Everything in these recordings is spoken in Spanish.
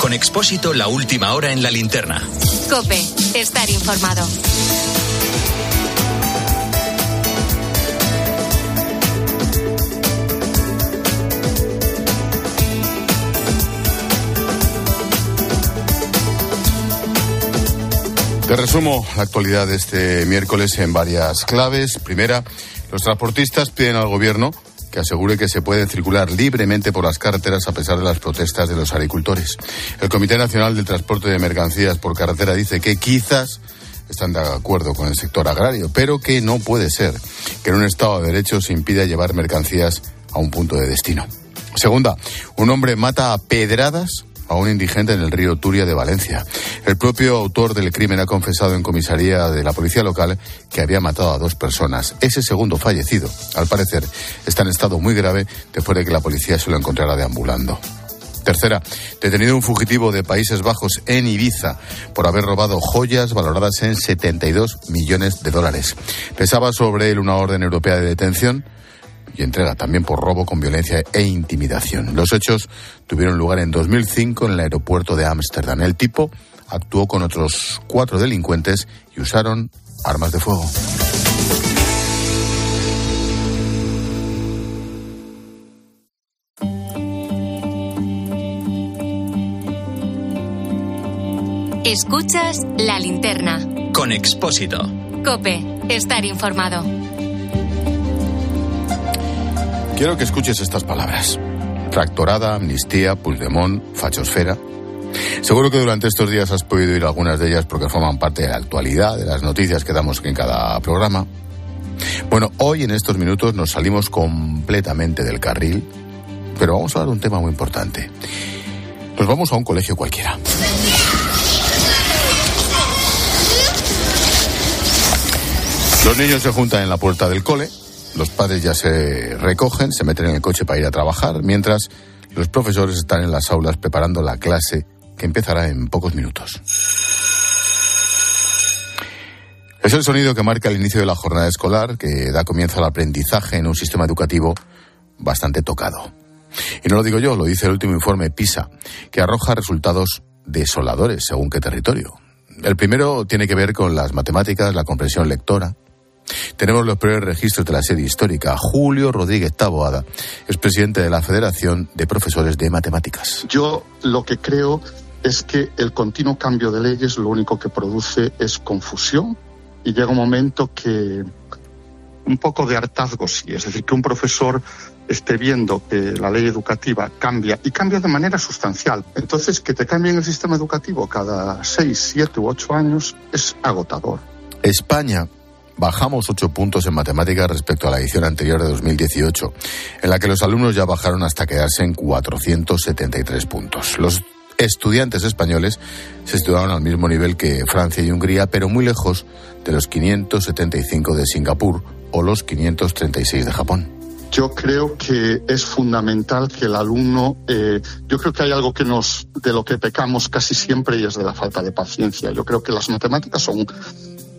Con Expósito, la última hora en la linterna. Cope, estar informado. Te resumo la actualidad de este miércoles en varias claves. Primera, los transportistas piden al gobierno que asegure que se puede circular libremente por las carreteras a pesar de las protestas de los agricultores. El Comité Nacional del Transporte de Mercancías por Carretera dice que quizás están de acuerdo con el sector agrario, pero que no puede ser que en un Estado de Derecho se impida llevar mercancías a un punto de destino. Segunda, un hombre mata a pedradas a un indigente en el río Turia de Valencia. El propio autor del crimen ha confesado en comisaría de la policía local que había matado a dos personas. Ese segundo fallecido, al parecer, está en estado muy grave después de que la policía se lo encontrara deambulando. Tercera, detenido un fugitivo de Países Bajos en Ibiza por haber robado joyas valoradas en 72 millones de dólares. Pesaba sobre él una orden europea de detención y entrega también por robo con violencia e intimidación. Los hechos tuvieron lugar en 2005 en el aeropuerto de Ámsterdam. El tipo actuó con otros cuatro delincuentes y usaron armas de fuego. Escuchas la linterna. Con Expósito. Cope, estar informado. Quiero que escuches estas palabras. Tractorada, amnistía, Puigdemont, fachosfera. Seguro que durante estos días has podido oír algunas de ellas porque forman parte de la actualidad, de las noticias que damos en cada programa. Bueno, hoy en estos minutos nos salimos completamente del carril, pero vamos a hablar de un tema muy importante. Nos vamos a un colegio cualquiera. Los niños se juntan en la puerta del cole, los padres ya se recogen, se meten en el coche para ir a trabajar, mientras los profesores están en las aulas preparando la clase que empezará en pocos minutos. Es el sonido que marca el inicio de la jornada escolar, que da comienzo al aprendizaje en un sistema educativo bastante tocado. Y no lo digo yo, lo dice el último informe PISA, que arroja resultados desoladores según qué territorio. El primero tiene que ver con las matemáticas, la comprensión lectora, tenemos los primeros registros de la serie histórica. Julio Rodríguez Taboada es presidente de la Federación de Profesores de Matemáticas. Yo lo que creo es que el continuo cambio de leyes lo único que produce es confusión y llega un momento que un poco de hartazgo sí, es decir, que un profesor esté viendo que la ley educativa cambia y cambia de manera sustancial. Entonces, que te cambien el sistema educativo cada seis, siete u ocho años es agotador. España bajamos ocho puntos en matemáticas respecto a la edición anterior de 2018, en la que los alumnos ya bajaron hasta quedarse en 473 puntos. Los estudiantes españoles se estudiaron al mismo nivel que Francia y Hungría, pero muy lejos de los 575 de Singapur o los 536 de Japón. Yo creo que es fundamental que el alumno, eh, yo creo que hay algo que nos, de lo que pecamos casi siempre y es de la falta de paciencia. Yo creo que las matemáticas son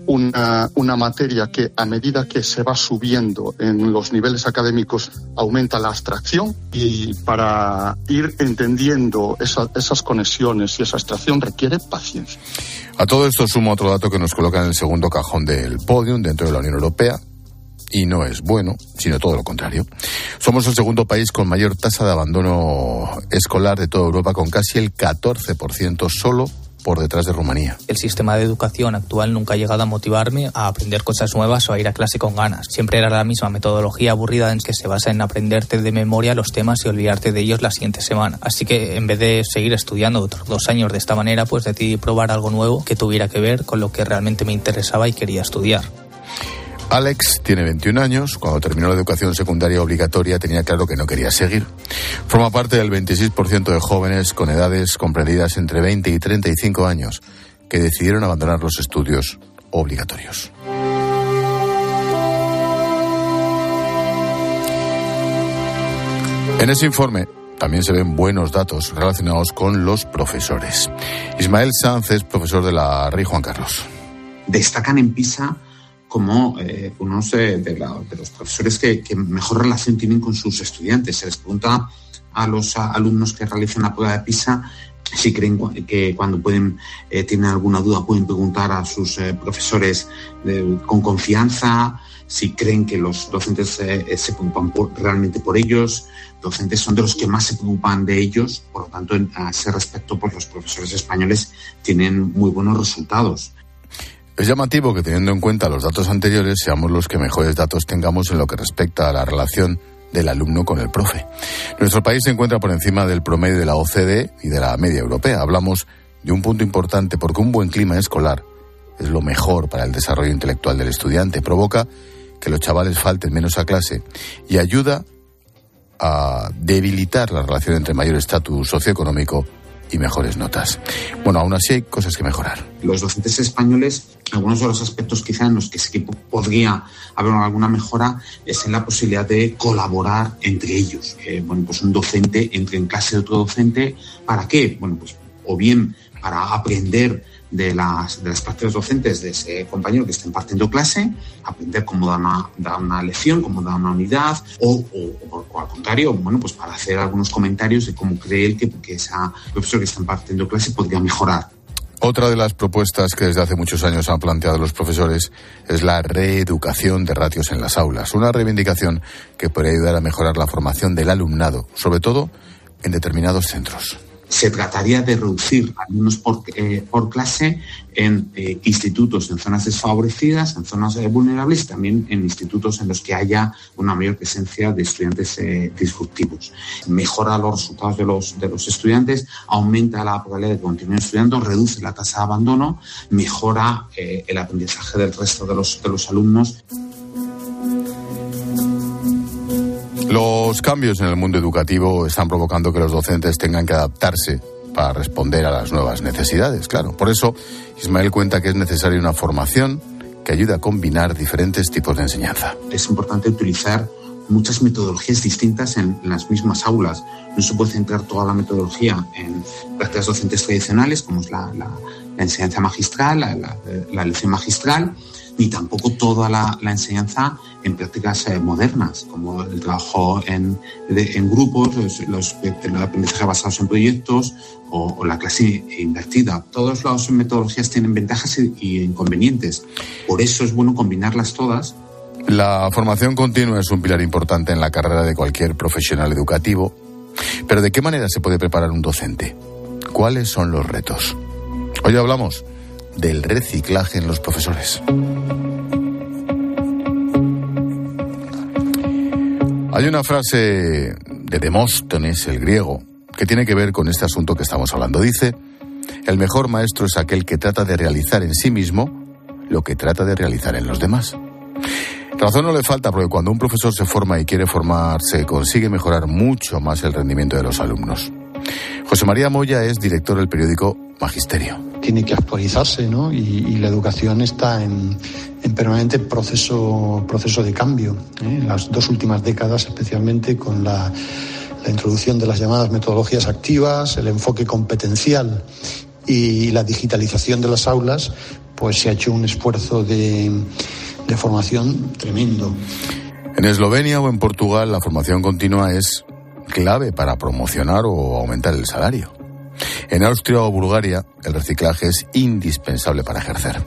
una, materia que a medida que se va subiendo en los niveles académicos aumenta la abstracción y para ir entendiendo esas conexiones y esa abstracción requiere paciencia. A todo esto sumo otro dato que nos coloca en el segundo cajón del podium dentro de la Unión Europea. Y no es bueno, sino todo lo contrario. Somos el segundo país con mayor tasa de abandono escolar de toda Europa, con casi el 14% solo por detrás de Rumanía. El sistema de educación actual nunca ha llegado a motivarme a aprender cosas nuevas o a ir a clase con ganas. Siempre era la misma metodología aburrida en que se basa en aprenderte de memoria los temas y olvidarte de ellos la siguiente semana. Así que en vez de seguir estudiando otros dos años de esta manera, pues decidí probar algo nuevo que tuviera que ver con lo que realmente me interesaba y quería estudiar. Alex tiene 21 años. Cuando terminó la educación secundaria obligatoria tenía claro que no quería seguir. Forma parte del 26% de jóvenes con edades comprendidas entre 20 y 35 años que decidieron abandonar los estudios obligatorios. En ese informe también se ven buenos datos relacionados con los profesores. Ismael es profesor de la Rey Juan Carlos. Destacan en PISA como eh, unos de, los profesores que, mejor relación tienen con sus estudiantes. Se les pregunta a los alumnos que realizan la prueba de PISA si creen que cuando pueden eh, tienen alguna duda pueden preguntar a sus eh, profesores con confianza si creen que los docentes se preocupan realmente por ellos docentes son de los que más se preocupan de ellos por lo tanto a ese respecto pues los profesores españoles tienen muy buenos resultados es llamativo que teniendo en cuenta los datos anteriores seamos los que mejores datos tengamos en lo que respecta a la relación del alumno con el profe. Nuestro país se encuentra por encima del promedio de la OCDE y de la media europea. Hablamos de un punto importante porque un buen clima escolar es lo mejor para el desarrollo intelectual del estudiante. Provoca que los chavales falten menos a clase y ayuda a debilitar la relación entre mayor estatus socioeconómico y mejores notas. Bueno, aún así hay cosas que mejorar. Los docentes españoles, algunos de los aspectos quizá en los que sí podría haber alguna mejora es en la posibilidad de colaborar entre ellos. bueno, pues un docente entre en clase de otro docente, ¿para qué? Bueno, pues o bien para aprender de las, de las prácticas docentes de ese compañero que está impartiendo clase, aprender cómo da una, da una lección, cómo da una unidad, o, o, al contrario, bueno, pues para hacer algunos comentarios de cómo cree él que, que ese profesor que está impartiendo clase podría mejorar. Otra de las propuestas que desde hace muchos años han planteado los profesores es la reeducación de ratios en las aulas, una reivindicación que puede ayudar a mejorar la formación del alumnado, sobre todo en determinados centros se trataría de reducir alumnos por, eh, por clase en eh, institutos en zonas desfavorecidas, en zonas eh, vulnerables también en institutos en los que haya una mayor presencia de estudiantes disruptivos. Mejora los resultados de los, de los estudiantes, aumenta la probabilidad de que continúen estudiando, reduce la tasa de abandono, mejora el aprendizaje del resto de los, de los alumnos. Los cambios en el mundo educativo están provocando que los docentes tengan que adaptarse para responder a las nuevas necesidades, claro. Por eso, Ismael cuenta que es necesaria una formación que ayude a combinar diferentes tipos de enseñanza. Es importante utilizar muchas metodologías distintas en, las mismas aulas. No se puede centrar toda la metodología en prácticas docentes tradicionales, como es la, enseñanza magistral, la, la lección magistral, ni tampoco toda la, enseñanza en prácticas eh, modernas, como el trabajo en, grupos, los, aprendizajes basados en proyectos o, la clase invertida. Todas las metodologías tienen ventajas y, inconvenientes. Por eso es bueno combinarlas todas la formación continua es un pilar importante en la carrera de cualquier profesional educativo. Pero ¿de qué manera se puede preparar un docente? ¿Cuáles son los retos? Hoy hablamos del reciclaje en los profesores. Hay una frase de Demóstenes, el griego, que tiene que ver con este asunto que estamos hablando. Dice, el mejor maestro es aquel que trata de realizar en sí mismo lo que trata de realizar en los demás. Razón no le falta porque cuando un profesor se forma y quiere formarse consigue mejorar mucho más el rendimiento de los alumnos. José María Moya es director del periódico Magisterio. Tiene que actualizarse, ¿no? Y, la educación está en, permanente proceso, proceso de cambio. ¿eh? En las dos últimas décadas, especialmente con la, introducción de las llamadas metodologías activas, el enfoque competencial y la digitalización de las aulas, pues se ha hecho un esfuerzo de, de formación tremendo. En Eslovenia o en Portugal la formación continua es clave para promocionar o aumentar el salario. En Austria o Bulgaria, el reciclaje es indispensable para ejercer.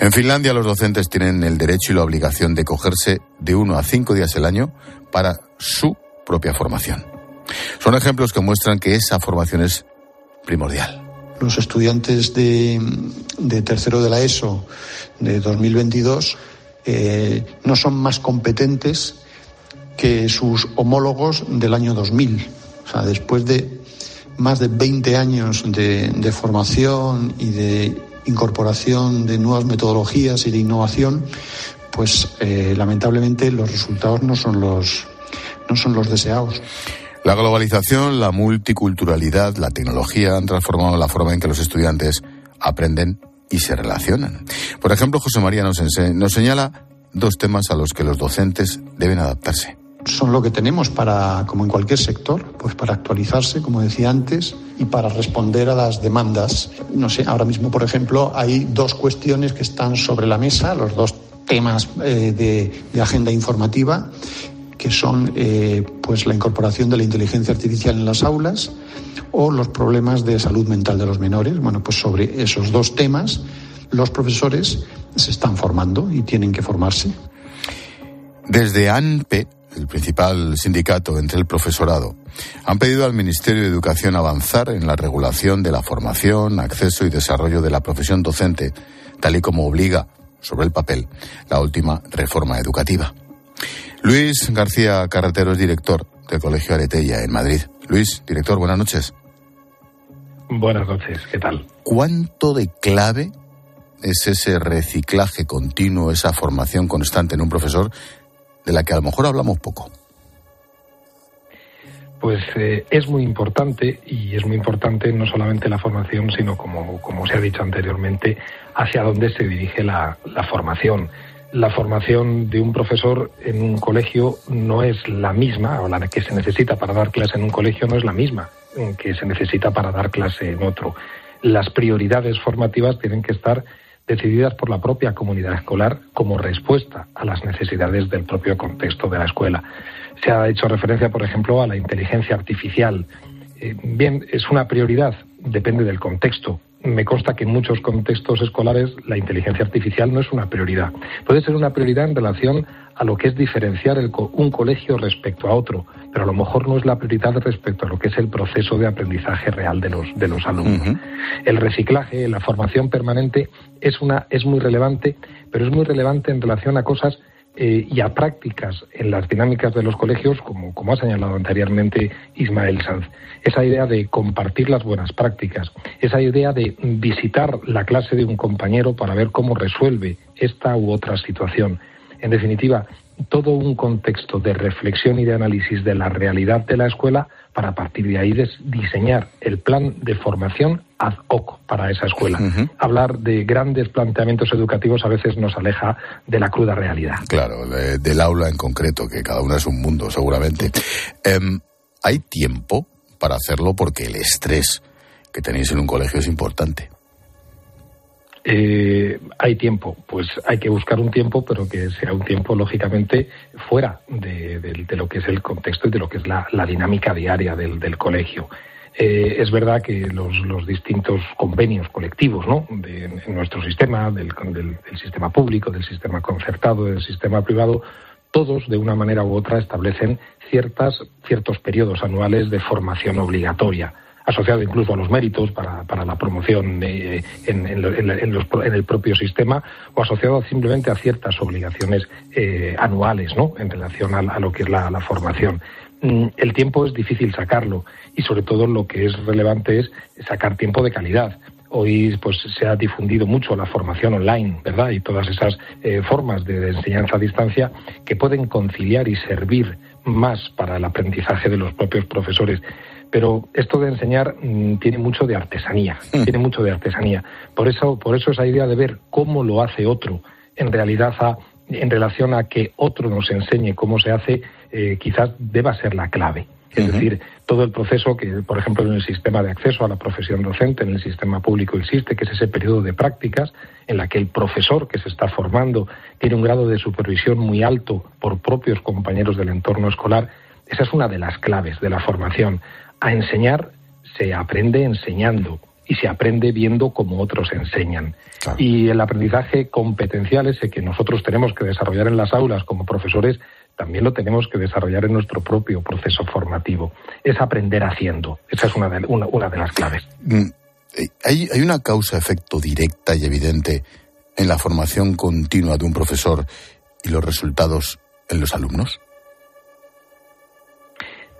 En Finlandia, los docentes tienen el derecho y la obligación de cogerse de uno a cinco días el año para su propia formación. Son ejemplos que muestran que esa formación es primordial. Los estudiantes de, tercero de la ESO de 2022 eh, no son más competentes que sus homólogos del año 2000. O sea, después de más de 20 años de, formación y de incorporación de nuevas metodologías y de innovación, pues eh, lamentablemente los resultados no son los, no son los deseados. La globalización, la multiculturalidad, la tecnología han transformado la forma en que los estudiantes aprenden y se relacionan. Por ejemplo, José María nos, nos señala dos temas a los que los docentes deben adaptarse son lo que tenemos para, como en cualquier sector, pues para actualizarse, como decía antes, y para responder a las demandas. No sé, ahora mismo, por ejemplo, hay dos cuestiones que están sobre la mesa, los dos temas eh, de, agenda informativa, que son eh, pues la incorporación de la inteligencia artificial en las aulas o los problemas de salud mental de los menores. Bueno, pues sobre esos dos temas los profesores se están formando y tienen que formarse. Desde ANPE, el principal sindicato entre el profesorado, han pedido al Ministerio de Educación avanzar en la regulación de la formación, acceso y desarrollo de la profesión docente, tal y como obliga sobre el papel la última reforma educativa. Luis García Carretero es director del Colegio Aretella en Madrid. Luis, director, buenas noches. Buenas noches, ¿qué tal? ¿Cuánto de clave es ese reciclaje continuo, esa formación constante en un profesor de la que a lo mejor hablamos poco? Pues eh, es muy importante y es muy importante no solamente la formación, sino como, como se ha dicho anteriormente, hacia dónde se dirige la, la formación. La formación de un profesor en un colegio no es la misma, o la que se necesita para dar clase en un colegio no es la misma que se necesita para dar clase en otro. Las prioridades formativas tienen que estar decididas por la propia comunidad escolar como respuesta a las necesidades del propio contexto de la escuela. Se ha hecho referencia, por ejemplo, a la inteligencia artificial. Eh, bien, es una prioridad, depende del contexto. Me consta que en muchos contextos escolares la inteligencia artificial no es una prioridad. Puede ser una prioridad en relación a lo que es diferenciar un colegio respecto a otro, pero a lo mejor no es la prioridad respecto a lo que es el proceso de aprendizaje real de los, de los alumnos. El reciclaje, la formación permanente es, una, es muy relevante, pero es muy relevante en relación a cosas eh, y a prácticas en las dinámicas de los colegios, como, como ha señalado anteriormente Ismael Sanz. Esa idea de compartir las buenas prácticas, esa idea de visitar la clase de un compañero para ver cómo resuelve esta u otra situación. En definitiva, todo un contexto de reflexión y de análisis de la realidad de la escuela para a partir de ahí diseñar el plan de formación ad hoc para esa escuela. Hablar de grandes planteamientos educativos a veces nos aleja de la cruda realidad. Claro, del aula en concreto, que cada una es un mundo seguramente. Em, ¿Hay tiempo para hacerlo? Porque el estrés que tenéis en un colegio es importante. Eh, hay tiempo, pues hay que buscar un tiempo, pero que sea un tiempo lógicamente fuera de, lo que es el contexto y de lo que es la, dinámica diaria del, colegio. Eh, es verdad que los, distintos convenios colectivos ¿no? de, nuestro sistema, del, del, sistema público, del sistema concertado, del sistema privado, todos de una manera u otra establecen ciertas, ciertos periodos anuales de formación obligatoria asociado incluso a los méritos para, para la promoción en, el propio sistema o asociado simplemente a ciertas obligaciones eh, anuales ¿no? en relación a, lo que es la, formación. Mm, el tiempo es difícil sacarlo y sobre todo lo que es relevante es sacar tiempo de calidad hoy pues se ha difundido mucho la formación online, ¿verdad? Y todas esas eh, formas de, enseñanza a distancia que pueden conciliar y servir más para el aprendizaje de los propios profesores. Pero esto de enseñar mm, tiene mucho de artesanía, mm. tiene mucho de artesanía. Por eso, por eso esa idea de ver cómo lo hace otro, en realidad en relación a que otro nos enseñe cómo se hace, eh, quizás deba ser la clave. Es decir, todo el proceso que, por ejemplo, en el sistema de acceso a la profesión docente, en el sistema público existe, que es ese periodo de prácticas en la que el profesor que se está formando tiene un grado de supervisión muy alto por propios compañeros del entorno escolar. Esa es una de las claves de la formación a enseñar se aprende enseñando y se aprende viendo cómo otros enseñan. Y el aprendizaje competencial ese que nosotros tenemos que desarrollar en las aulas como profesores, también lo tenemos que desarrollar en nuestro propio proceso formativo. Es aprender haciendo. Esa es una de, una, de las claves. Mm, eh, ¿Hay, ¿Hay una causa-efecto directa y evidente en la formación continua de un profesor y los resultados en los alumnos?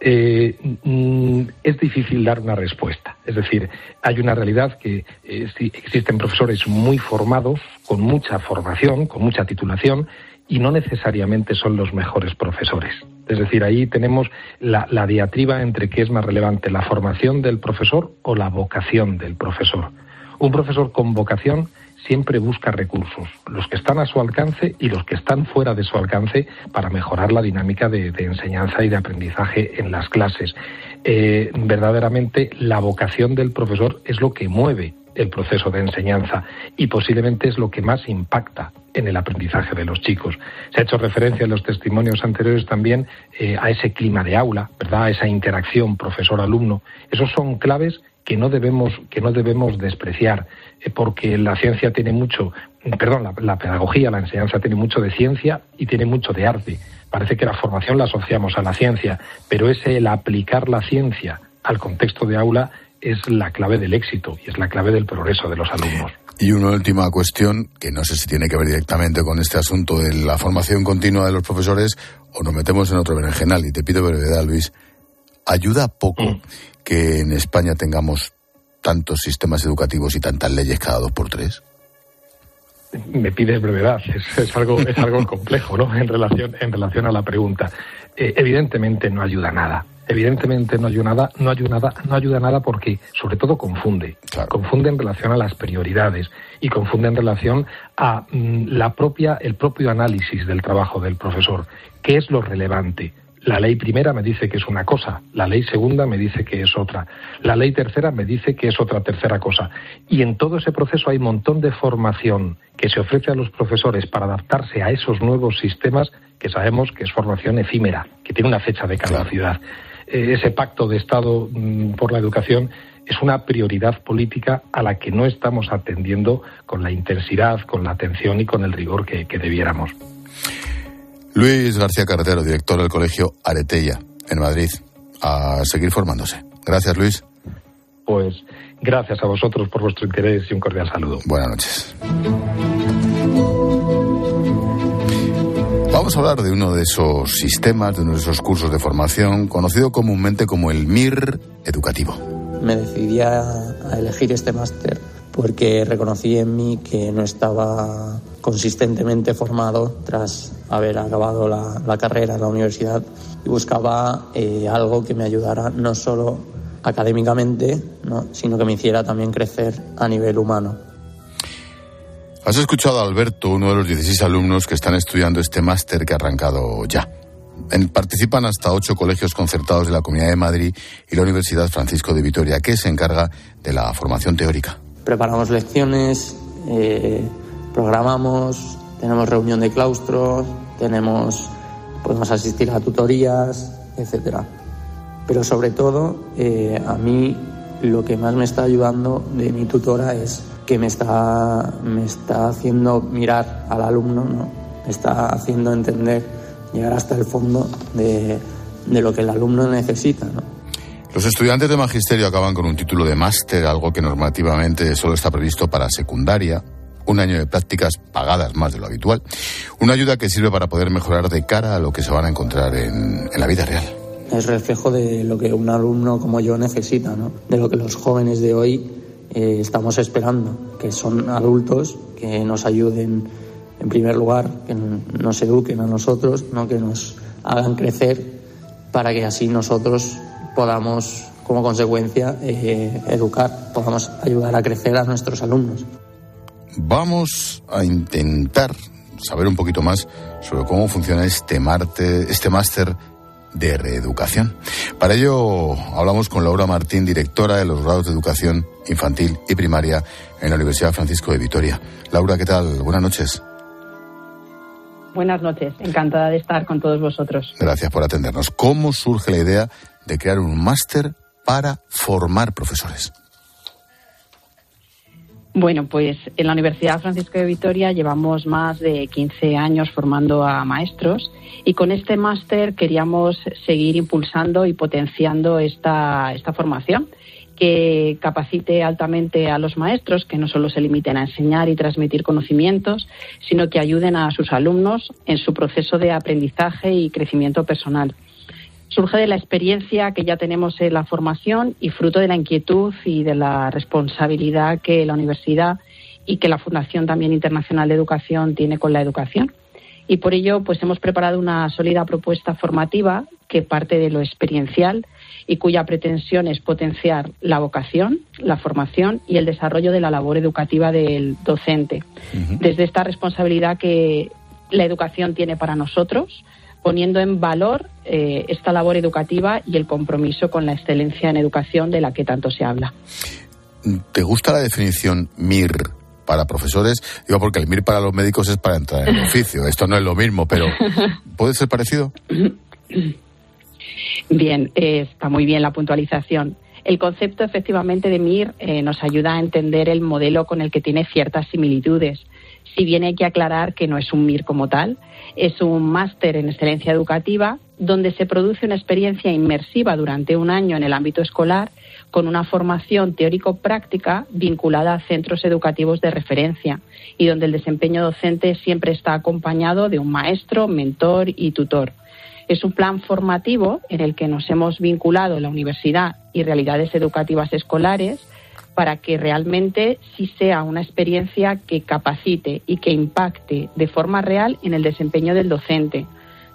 eh, mm, es difícil dar una respuesta. Es decir, hay una realidad que eh, existen profesores muy formados, con mucha formación, con mucha titulación, y no necesariamente son los mejores profesores. Es decir, ahí tenemos la, diatriba entre qué es más relevante, la formación del profesor o la vocación del profesor. Un profesor con vocación siempre busca recursos, los que están a su alcance y los que están fuera de su alcance para mejorar la dinámica de, enseñanza y de aprendizaje en las clases. Eh, verdaderamente la vocación del profesor es lo que mueve el proceso de enseñanza y posiblemente es lo que más impacta en el aprendizaje de los chicos. Se ha hecho referencia en los testimonios anteriores también eh, a ese clima de aula, ¿verdad? A esa interacción profesor-alumno. Esos son claves que no debemos, que no debemos despreciar, eh, porque la ciencia tiene mucho, perdón, la, pedagogía, la enseñanza tiene mucho de ciencia y tiene mucho de arte. Parece que la formación la asociamos a la ciencia, pero es el aplicar la ciencia al contexto de aula es la clave del éxito y es la clave del progreso de los alumnos. Y una última cuestión, que no sé si tiene que ver directamente con este asunto de la formación continua de los profesores o nos metemos en otro berenjenal. Y te pido brevedad, Luis. ¿Ayuda poco mm. que en España tengamos tantos sistemas educativos y tantas leyes cada dos por tres? Me pides brevedad, es, algo, es algo complejo, ¿no? En relación, en relación a la pregunta. Eh, evidentemente no ayuda nada evidentemente no ayuda nada, no ayuda nada, no ayuda nada porque sobre todo confunde, confunde en relación a las prioridades y confunde en relación a mm, la propia, el propio análisis del trabajo del profesor. ¿Qué es lo relevante? La ley primera me dice que es una cosa, la ley segunda me dice que es otra, la ley tercera me dice que es otra tercera cosa. Y en todo ese proceso hay un montón de formación que se ofrece a los profesores para adaptarse a esos nuevos sistemas que sabemos que es formación efímera, que tiene una fecha de caducidad. Eh, ese pacto de Estado mm, por la educación es una prioridad política a la que no estamos atendiendo con la intensidad, con la atención y con el rigor que, debiéramos. Luis García Carretero, director del Colegio Aretella, en Madrid, a seguir formándose. Gracias, Luis. Pues gracias a vosotros por vuestro interés y un cordial saludo. Buenas noches. Vamos a hablar de uno de esos sistemas, de uno de esos cursos de formación, conocido comúnmente como el MIR educativo. Me decidí a, elegir este máster porque reconocí en mí que no estaba consistentemente formado tras haber acabado la, carrera en la universidad y buscaba eh, algo que me ayudara no solo académicamente, sino que me hiciera también crecer a nivel humano. Has escuchado a Alberto, uno de los 16 alumnos que están estudiando este máster que ha arrancado ya. participan hasta ocho colegios concertados de la Comunidad de Madrid y la Universidad Francisco de Vitoria, que se encarga de la formación teórica. Preparamos lecciones, eh, programamos, tenemos reunión de claustro, tenemos, podemos asistir a tutorías, etcétera. Pero sobre todo, eh, a mí lo que más me está ayudando de mi tutora es que me está, me está haciendo mirar al alumno, ¿no? me está haciendo entender, llegar hasta el fondo de, de lo que el alumno necesita. ¿no? Los estudiantes de magisterio acaban con un título de máster, algo que normativamente solo está previsto para secundaria, un año de prácticas pagadas más de lo habitual, una ayuda que sirve para poder mejorar de cara a lo que se van a encontrar en, en la vida real. Es reflejo de lo que un alumno como yo necesita, ¿no? de lo que los jóvenes de hoy eh, estamos esperando, que son adultos que nos ayuden en primer lugar, que nos eduquen a nosotros, ¿no? que nos hagan crecer para que así nosotros podamos, como consecuencia, eh, educar, podamos ayudar a crecer a nuestros alumnos. Vamos a intentar saber un poquito más sobre cómo funciona este, este máster de reeducación. Para ello hablamos con Laura Martín, directora de los grados de educación infantil y primaria en la Universidad Francisco de Vitoria. Laura, ¿qué tal? Buenas noches. Buenas noches, encantada de estar con todos vosotros. Gracias por atendernos. ¿Cómo surge la idea de crear un máster para formar profesores? Bueno, pues en la Universidad Francisco de Vitoria llevamos más de 15 años formando a maestros y con este máster queríamos seguir impulsando y potenciando esta, esta formación que capacite altamente a los maestros, que no solo se limiten a enseñar y transmitir conocimientos, sino que ayuden a sus alumnos en su proceso de aprendizaje y crecimiento personal surge de la experiencia que ya tenemos en la formación y fruto de la inquietud y de la responsabilidad que la universidad y que la Fundación también Internacional de Educación tiene con la educación. Y por ello, pues hemos preparado una sólida propuesta formativa que parte de lo experiencial y cuya pretensión es potenciar la vocación, la formación y el desarrollo de la labor educativa del docente. Desde esta responsabilidad que la educación tiene para nosotros, poniendo en valor eh, esta labor educativa y el compromiso con la excelencia en educación de la que tanto se habla. ¿Te gusta la definición MIR para profesores. Digo, porque el MIR para los médicos es para entrar en el oficio. Esto no es lo mismo, pero ¿puede ser parecido? Bien, eh, está muy bien la puntualización. El concepto efectivamente de MIR eh, nos ayuda a entender el modelo con el que tiene ciertas similitudes. Si bien hay que aclarar que no es un MIR como tal, es un máster en excelencia educativa donde se produce una experiencia inmersiva durante un año en el ámbito escolar con una formación teórico-práctica vinculada a centros educativos de referencia y donde el desempeño docente siempre está acompañado de un maestro, mentor y tutor. Es un plan formativo en el que nos hemos vinculado la universidad y realidades educativas escolares para que realmente sí sea una experiencia que capacite y que impacte de forma real en el desempeño del docente.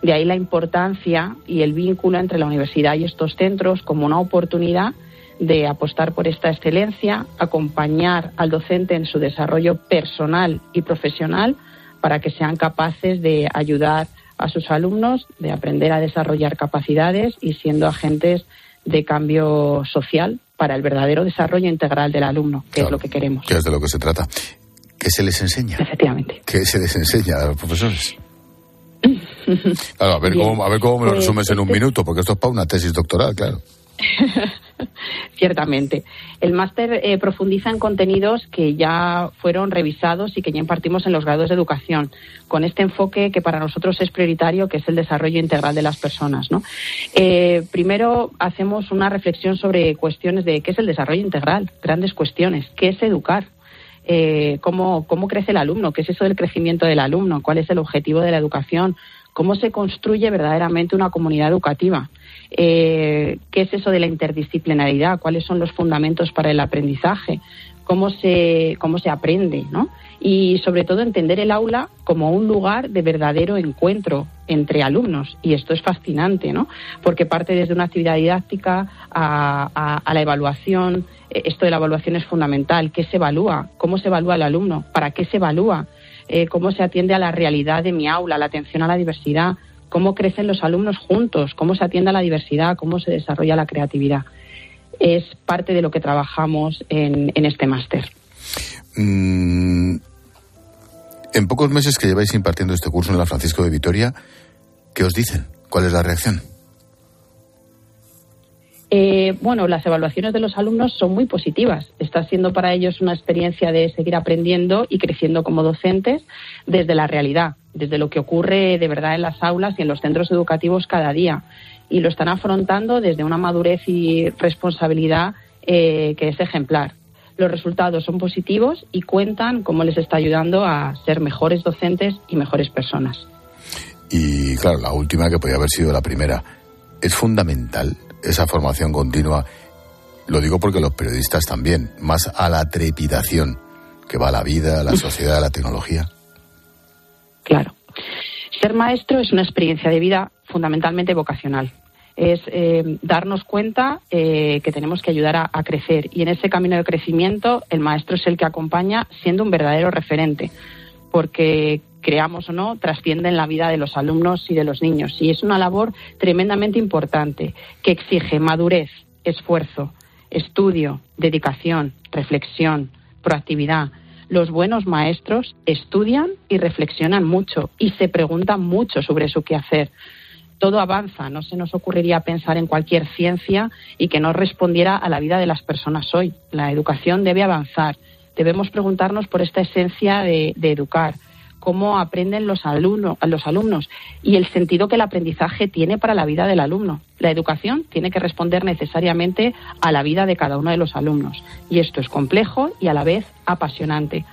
De ahí la importancia y el vínculo entre la universidad y estos centros como una oportunidad de apostar por esta excelencia, acompañar al docente en su desarrollo personal y profesional para que sean capaces de ayudar a sus alumnos, de aprender a desarrollar capacidades y siendo agentes de cambio social para el verdadero desarrollo integral del alumno, que es lo que queremos. Que es de lo que se trata. ¿Qué se les enseña? Efectivamente. ¿Qué se les enseña a los profesores? Claro, a ver, cómo, a ver cómo me lo pues, resumes en un minuto, porque esto es para una tesis doctoral, claro. Ciertamente. El máster eh, profundiza en contenidos que ya fueron revisados y que ya impartimos en los grados de educación, con este enfoque que para nosotros es prioritario, que es el desarrollo integral de las personas. ¿no? Eh, primero hacemos una reflexión sobre cuestiones de qué es el desarrollo integral, grandes cuestiones, qué es educar, eh, cómo, cómo crece el alumno, qué es eso del crecimiento del alumno, cuál es el objetivo de la educación, cómo se construye verdaderamente una comunidad educativa. Eh, qué es eso de la interdisciplinaridad, cuáles son los fundamentos para el aprendizaje, cómo se, cómo se aprende, ¿no? Y sobre todo entender el aula como un lugar de verdadero encuentro entre alumnos. Y esto es fascinante, ¿no? Porque parte desde una actividad didáctica a, la evaluación. Eh, esto de la evaluación es fundamental. ¿Qué se evalúa? ¿Cómo se evalúa el alumno? ¿Para qué se evalúa? Eh, cómo se atiende a la realidad de mi aula, la atención a la diversidad, cómo crecen los alumnos juntos, cómo se atiende a la diversidad, cómo se desarrolla la creatividad. Es parte de lo que trabajamos en, este máster. Mm, en pocos meses que lleváis impartiendo este curso en la Francisco de Vitoria, ¿qué os dicen? ¿Cuál es la reacción? Eh, bueno, las evaluaciones de los alumnos son muy positivas. Está siendo para ellos una experiencia de seguir aprendiendo y creciendo como docentes desde la realidad, desde lo que ocurre de verdad en las aulas y en los centros educativos cada día. Y lo están afrontando desde una madurez y responsabilidad eh, que es ejemplar. Los resultados son positivos y cuentan cómo les está ayudando a ser mejores docentes y mejores personas. Y claro, la última que podía haber sido la primera. Es fundamental esa formación continua, lo digo porque los periodistas también, más a la trepidación que va la vida, la sociedad, la tecnología. Claro. Ser maestro es una experiencia de vida fundamentalmente vocacional. Es eh, darnos cuenta eh, que tenemos que ayudar a, a, crecer. Y en ese camino de crecimiento, el maestro es el que acompaña siendo un verdadero referente. Porque creamos o no, trascienden la vida de los alumnos y de los niños. Y es una labor tremendamente importante que exige madurez, esfuerzo, estudio, dedicación, reflexión, proactividad. Los buenos maestros estudian y reflexionan mucho y se preguntan mucho sobre su quehacer. Todo avanza, no se nos ocurriría pensar en cualquier ciencia y que no respondiera a la vida de las personas hoy. La educación debe avanzar. Debemos preguntarnos por esta esencia de, de educar, cómo aprenden los alumnos, los alumnos y el sentido que el aprendizaje tiene para la vida del alumno. La educación tiene que responder necesariamente a la vida de cada uno de los alumnos y esto es complejo y a la vez apasionante.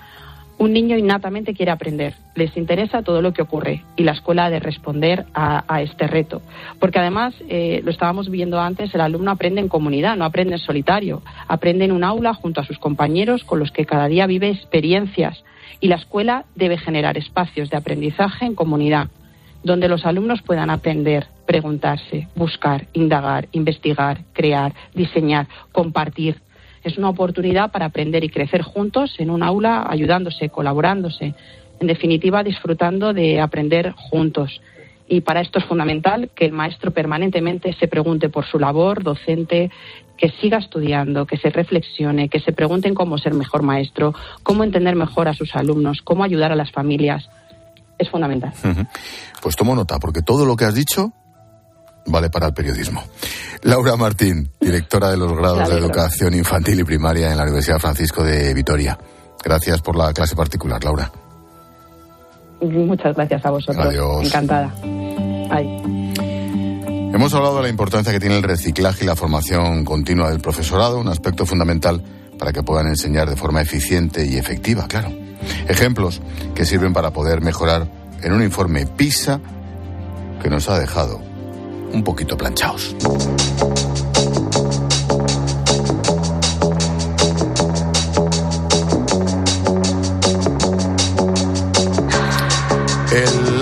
Un niño innatamente quiere aprender, les interesa todo lo que ocurre y la escuela ha de responder a, este reto. Porque además, eh, lo estábamos viendo antes, el alumno aprende en comunidad, no aprende en solitario, aprende en un aula junto a sus compañeros con los que cada día vive experiencias y la escuela debe generar espacios de aprendizaje en comunidad, donde los alumnos puedan aprender, preguntarse, buscar, indagar, investigar, crear, diseñar, compartir. Es una oportunidad para aprender y crecer juntos en un aula, ayudándose, colaborándose, en definitiva disfrutando de aprender juntos. Y para esto es fundamental que el maestro permanentemente se pregunte por su labor docente, que siga estudiando, que se reflexione, que se pregunten cómo ser mejor maestro, cómo entender mejor a sus alumnos, cómo ayudar a las familias. Es fundamental. Pues tomo nota, porque todo lo que has dicho vale para el periodismo. Laura Martín, directora de los grados de educación infantil y primaria en la Universidad Francisco de Vitoria. Gracias por la clase particular, Laura. Muchas gracias a vosotros. Adiós. Encantada. Hemos hablado de la importancia que tiene el reciclaje y la formación continua del profesorado, un aspecto fundamental para que puedan enseñar de forma eficiente y efectiva, claro. Ejemplos que sirven para poder mejorar en un informe PISA que nos ha dejado un poquito planchados.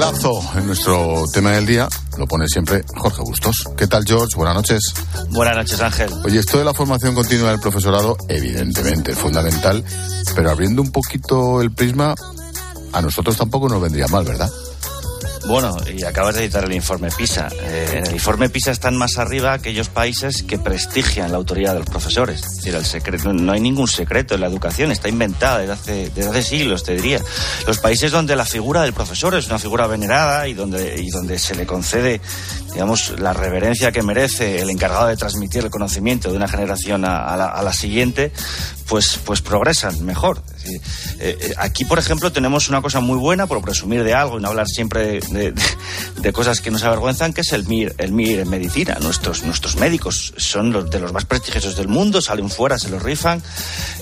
Lazo en nuestro tema del día lo pone siempre Jorge Bustos. ¿Qué tal, George? Buenas noches. Buenas noches, Ángel. Oye, esto de la formación continua del profesorado, evidentemente es fundamental, pero abriendo un poquito el prisma, a nosotros tampoco nos vendría mal, ¿verdad? Bueno, y acabas de citar el informe PISA. Eh, en el informe PISA están más arriba aquellos países que prestigian la autoridad de los profesores. No hay ningún secreto en la educación, está inventada desde hace, desde hace siglos, te diría. Los países donde la figura del profesor es una figura venerada y donde, y donde se le concede, digamos, la reverencia que merece el encargado de transmitir el conocimiento de una generación a, a, la, a la, siguiente, pues, pues progresan mejor. Eh, eh, aquí, por ejemplo, tenemos una cosa muy buena, por presumir de algo y no hablar siempre de, cosas que nos avergüenzan, que es el MIR, el MIR en medicina. Nuestros, nuestros médicos son los de los más prestigiosos del mundo, salen fuera, se los rifan.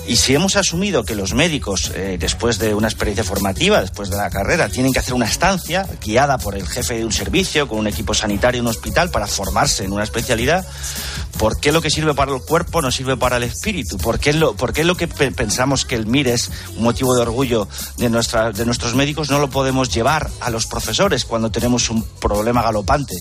Y si hemos asumido que los médicos, eh, después de una experiencia formativa, después de la carrera, tienen que hacer una estancia guiada por el jefe de un servicio, con un equipo sanitario un hospital, para formarse en una especialidad, ¿por qué lo que sirve para el cuerpo no sirve para el espíritu? ¿Por qué lo, por qué lo que pensamos que el MIR es un motivo de orgullo de, de nuestros médicos no lo podemos llevar a los profesores cuando tenemos un problema galopante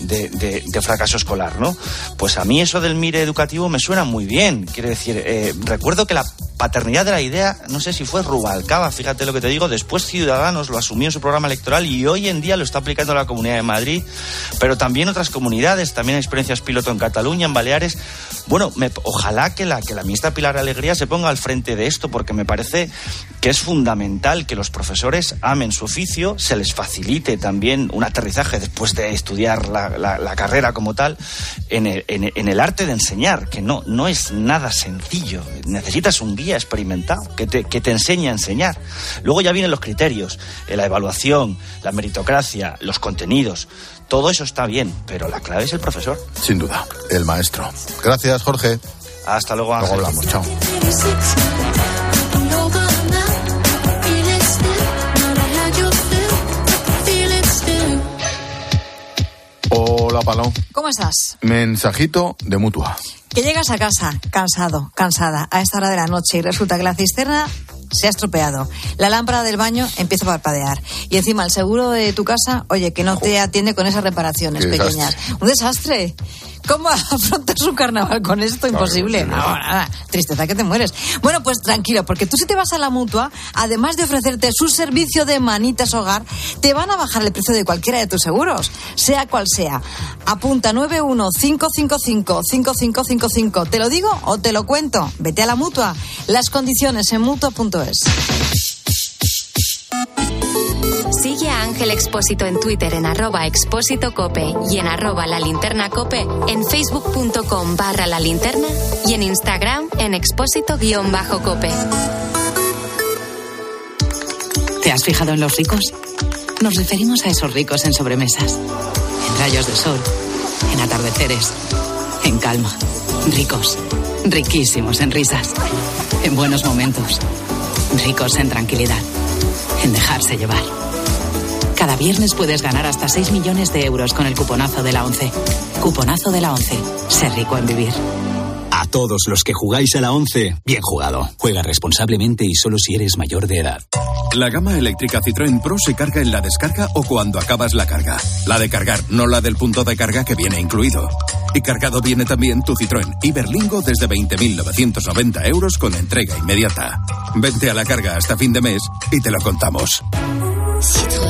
de, de, fracaso escolar, ¿no? Pues a mí eso del MIR educativo me suena muy bien. Quiere decir, eh, recuerdo que la paternidad de la idea, no sé si fue Rubalcaba, fíjate lo que te digo, después Ciudadanos lo asumió en su programa electoral y hoy en día lo está aplicando la Comunidad de Madrid, pero también otras comunidades, también experiencias piloto en Cataluña, en Baleares. Bueno, me, ojalá que la, que la ministra Pilar Alegría se ponga al frente de esto porque me parece que es fundamental que los profesores amen su oficio, se les facilite también un aterrizaje después de estudiar la, carrera como tal en el, en el, arte de enseñar, que no, no es nada sencillo. Necesitas un guía experimentado que te, que te enseñe a enseñar. Luego ya vienen los criterios, eh, la evaluación, la meritocracia, los contenidos. Todo eso está bien, pero la clave es el profesor. Sin duda, el maestro. Gracias, Jorge. Hasta luego, Ángel. Luego hablamos. Chao. Hola, Palón. ¿Cómo estás? Mensajito de mutua. Que llegas a casa cansado, cansada, a esta hora de la noche y resulta que la cisterna se ha estropeado. La lámpara del baño empieza a parpadear. Y encima el seguro de tu casa, oye, que no te atiende con esas reparaciones Qué pequeñas. desastre. Un desastre. ¿Cómo afrontas un carnaval con esto? Imposible. No, nada. Tristeza que te mueres. Bueno, pues tranquilo, porque tú si te vas a la mutua, además de ofrecerte su servicio de manitas hogar, te van a bajar el precio de cualquiera de tus seguros, sea cual sea. Apunta 915555555. ¿Te lo digo o te lo cuento? Vete a la mutua. Las condiciones en mutua.es. Sigue a Ángel Expósito en Twitter en arroba expósito cope y en arroba la linterna cope, en facebook.com barra la linterna y en Instagram en expósito guion bajo cope. ¿Te has fijado en los ricos? Nos referimos a esos ricos en sobremesas, en rayos de sol, en atardeceres, en calma. Ricos, riquísimos en risas, en buenos momentos, ricos en tranquilidad, en dejarse llevar. Cada viernes puedes ganar hasta 6 millones de euros con el cuponazo de la 11. Cuponazo de la 11. Ser rico en vivir. A todos los que jugáis a la 11, bien jugado. Juega responsablemente y solo si eres mayor de edad. La gama eléctrica Citroën Pro se carga en la descarga o cuando acabas la carga. La de cargar, no la del punto de carga que viene incluido. Y cargado viene también tu Citroën Iberlingo desde 20.990 euros con entrega inmediata. Vente a la carga hasta fin de mes y te lo contamos. Citroën.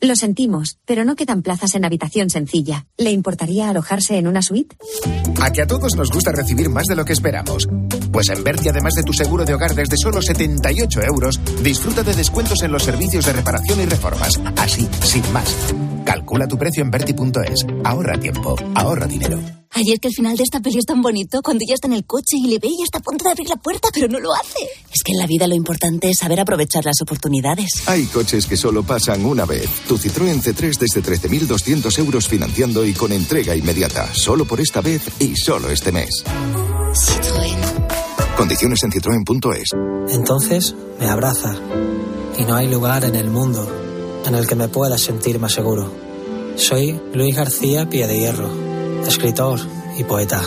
Lo sentimos, pero no quedan plazas en habitación sencilla. ¿Le importaría alojarse en una suite? A que a todos nos gusta recibir más de lo que esperamos. Pues en Berti, además de tu seguro de hogar desde solo 78 euros, disfruta de descuentos en los servicios de reparación y reformas. Así, sin más. Calcula tu precio en Berti.es. Ahorra tiempo, ahorra dinero. Ayer que el final de esta peli es tan bonito, cuando ella está en el coche y le ve y está a punto de abrir la puerta, pero no lo hace. Es que en la vida lo importante es saber aprovechar las oportunidades. Hay coches que solo pasan una vez. Tu Citroën C3 desde 13.200 euros financiando y con entrega inmediata. Solo por esta vez y solo este mes. Citroën. Condiciones en citroen.es. Entonces me abraza. Y no hay lugar en el mundo en el que me pueda sentir más seguro. Soy Luis García Pie de Hierro, escritor y poeta.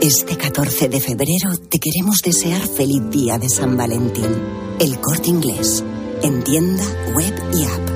Este 14 de febrero te queremos desear feliz día de San Valentín. El corte inglés. En tienda, web y app.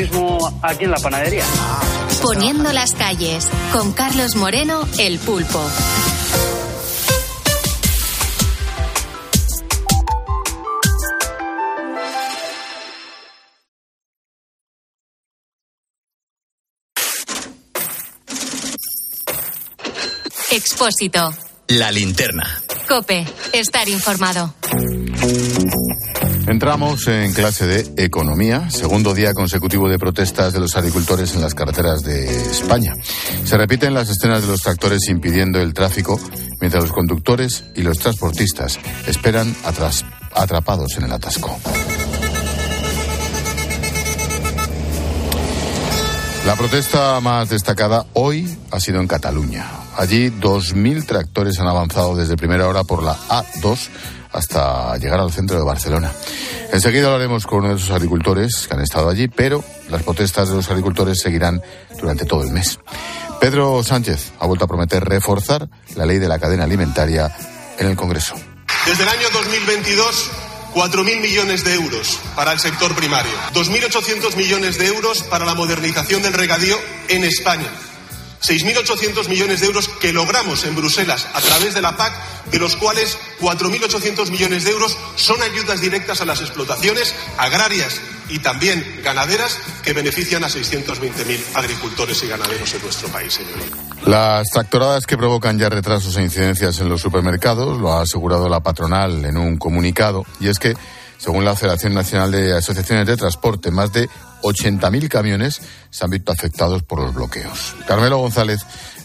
aquí en la panadería. Poniendo las calles, con Carlos Moreno, el pulpo. Expósito. La linterna. Cope. Estar informado. Entramos en clase de economía, segundo día consecutivo de protestas de los agricultores en las carreteras de España. Se repiten las escenas de los tractores impidiendo el tráfico, mientras los conductores y los transportistas esperan atrapados en el atasco. La protesta más destacada hoy ha sido en Cataluña. Allí 2.000 tractores han avanzado desde primera hora por la A2 hasta llegar al centro de Barcelona. Enseguida hablaremos con uno de esos agricultores que han estado allí, pero las protestas de los agricultores seguirán durante todo el mes. Pedro Sánchez ha vuelto a prometer reforzar la ley de la cadena alimentaria en el Congreso. Desde el año 2022, 4.000 millones de euros para el sector primario, 2.800 millones de euros para la modernización del regadío en España, 6.800 millones de euros que logramos en Bruselas a través de la PAC, de los cuales 4.800 millones de euros son ayudas directas a las explotaciones agrarias y también ganaderas que benefician a 620.000 agricultores y ganaderos en nuestro país, señor. Las tractoradas que provocan ya retrasos e incidencias en los supermercados lo ha asegurado la patronal en un comunicado y es que, según la Federación Nacional de Asociaciones de Transporte, más de 80.000 camiones se han visto afectados por los bloqueos. Carmelo González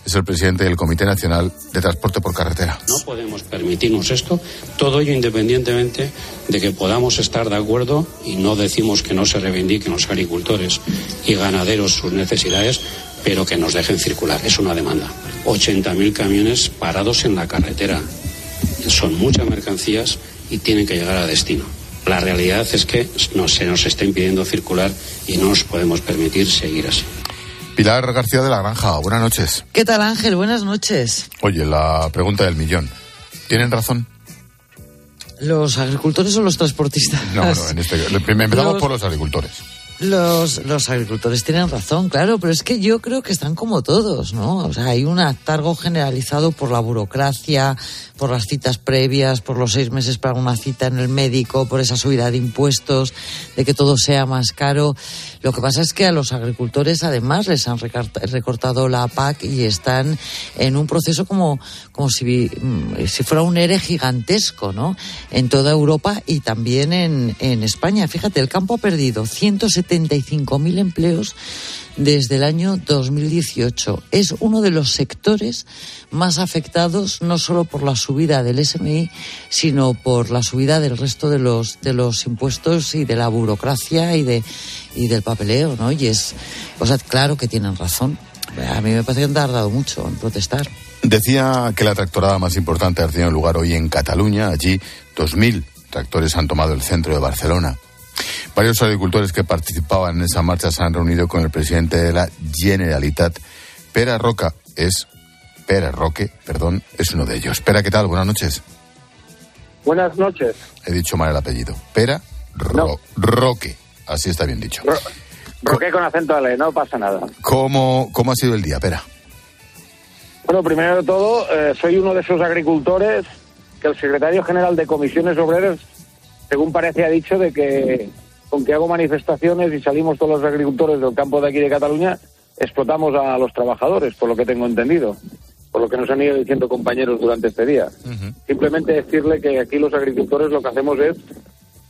es el presidente del Comité Nacional de Transporte por Carretera. No podemos permitirnos esto, todo ello independientemente de que podamos estar de acuerdo y no decimos que no se reivindiquen los agricultores y ganaderos sus necesidades, pero que nos dejen circular. Es una demanda. 80.000 camiones parados en la carretera. Son muchas mercancías y tienen que llegar a destino. La realidad es que no, se nos está impidiendo circular y no nos podemos permitir seguir así. Pilar García de la Granja, buenas noches. ¿Qué tal Ángel? Buenas noches. Oye, la pregunta del millón. ¿Tienen razón? ¿Los agricultores o los transportistas? No, no, en este, empezamos Los- por los agricultores. Los, agricultores tienen razón, claro, pero es que yo creo que están como todos, ¿no? O sea, hay un atargo generalizado por la burocracia, por las citas previas, por los seis meses para una cita en el médico, por esa subida de impuestos, de que todo sea más caro. Lo que pasa es que a los agricultores además les han recortado la PAC y están en un proceso como, como si, mm, si fuera un ERE gigantesco, ¿no? En toda Europa y también en, en España. Fíjate, el campo ha perdido 170 75.000 empleos desde el año 2018. Es uno de los sectores más afectados no solo por la subida del SMI, sino por la subida del resto de los de los impuestos y de la burocracia y de y del papeleo, ¿no? Y es, o sea, claro que tienen razón. A mí me parece que han tardado mucho en protestar. Decía que la tractorada más importante ha tenido lugar hoy en Cataluña. Allí, 2.000 tractores han tomado el centro de Barcelona. Varios agricultores que participaban en esa marcha se han reunido con el presidente de la Generalitat. Pera Roca es. Pera Roque, perdón, es uno de ellos. Pera, ¿qué tal? Buenas noches. Buenas noches. He dicho mal el apellido. Pera Roque. Así está bien dicho. Roque con acento Ale, no pasa nada. ¿Cómo, cómo ha sido el día, Pera? Bueno, primero de todo, eh, soy uno de esos agricultores que el secretario general de Comisiones Obreras, según parece, ha dicho de que con que hago manifestaciones y salimos todos los agricultores del campo de aquí de Cataluña, explotamos a los trabajadores, por lo que tengo entendido, por lo que nos han ido diciendo compañeros durante este día. Simplemente decirle que aquí los agricultores lo que hacemos es,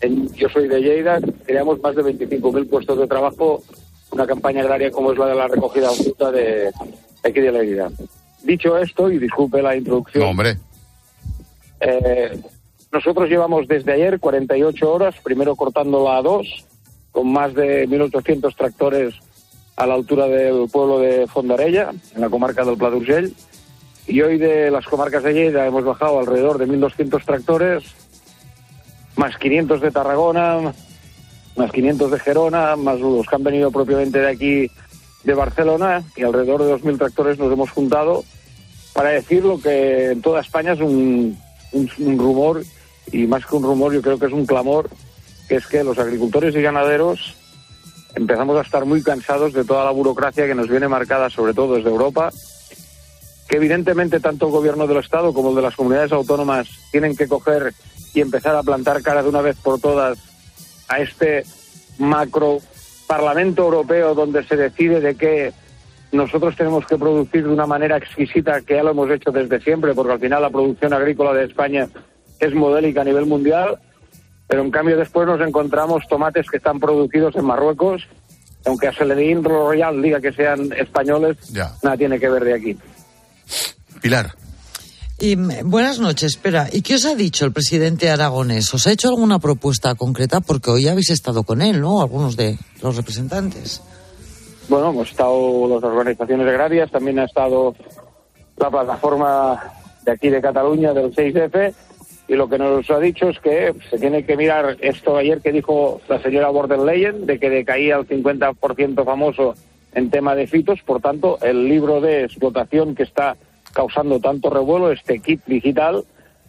en, yo soy de Lleida, creamos más de 25.000 puestos de trabajo, una campaña agraria como es la de la recogida de fruta de aquí de Lleida. Dicho esto, y disculpe la introducción. hombre. Eh, nosotros llevamos desde ayer 48 horas, primero cortándola a dos, con más de 1.800 tractores a la altura del pueblo de Fondarella, en la comarca del Pla d'Urgell. Y hoy de las comarcas de Lleida hemos bajado alrededor de 1.200 tractores, más 500 de Tarragona, más 500 de Gerona, más los que han venido propiamente de aquí de Barcelona, y alrededor de 2.000 tractores nos hemos juntado para decir lo que en toda España es un, un, un rumor, y más que un rumor yo creo que es un clamor, que es que los agricultores y ganaderos empezamos a estar muy cansados de toda la burocracia que nos viene marcada, sobre todo desde Europa, que evidentemente tanto el gobierno del Estado como el de las comunidades autónomas tienen que coger y empezar a plantar cara de una vez por todas a este macro Parlamento Europeo donde se decide de que nosotros tenemos que producir de una manera exquisita, que ya lo hemos hecho desde siempre, porque al final la producción agrícola de España es modélica a nivel mundial, pero en cambio después nos encontramos tomates que están producidos en Marruecos, aunque a Celedín Royal diga que sean españoles, nada tiene que ver de aquí. Pilar. Y, mm, buenas noches, espera. ¿Y qué os ha dicho el presidente aragonés? ¿Os ha hecho alguna propuesta concreta? Porque hoy habéis estado con él, ¿no? Algunos de los representantes. Bueno, hemos estado las organizaciones agrarias, también ha estado la plataforma de aquí de Cataluña del 6F y lo que nos ha dicho es que se tiene que mirar esto ayer que dijo la señora Borderleyen de que decaía el 50% famoso en tema de fitos, por tanto, el libro de explotación que está causando tanto revuelo, este kit digital,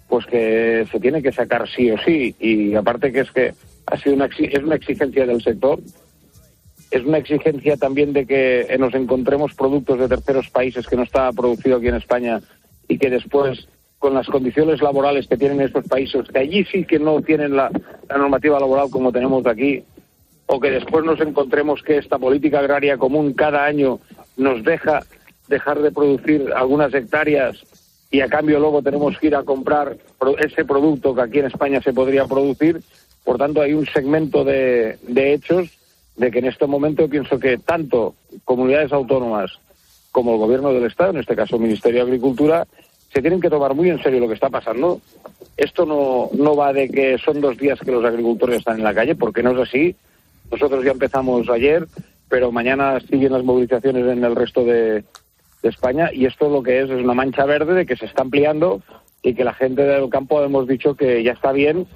pues que se tiene que sacar sí o sí. Y aparte que es que ha sido una, es una exigencia del sector, es una exigencia también de que nos encontremos productos de terceros países que no está producido aquí en España y que después con las condiciones laborales que tienen estos países, que allí sí que no tienen la, normativa laboral como tenemos aquí, o que después nos encontremos que esta política agraria común cada año nos deja dejar de producir algunas hectáreas y a cambio luego tenemos que ir a comprar ese producto que aquí en España se podría producir. Por tanto, hay un segmento de, de hechos de que en este momento pienso que tanto comunidades autónomas como el gobierno del Estado, en este caso el Ministerio de Agricultura, se tienen que tomar muy en serio lo que está pasando. Esto no, no va de que son dos días que los agricultores están en la calle, porque no es así. Nosotros ya empezamos ayer, pero mañana siguen las movilizaciones en el resto de, España y esto lo que es es una mancha verde de que se está ampliando y que la gente del campo hemos dicho que ya está bien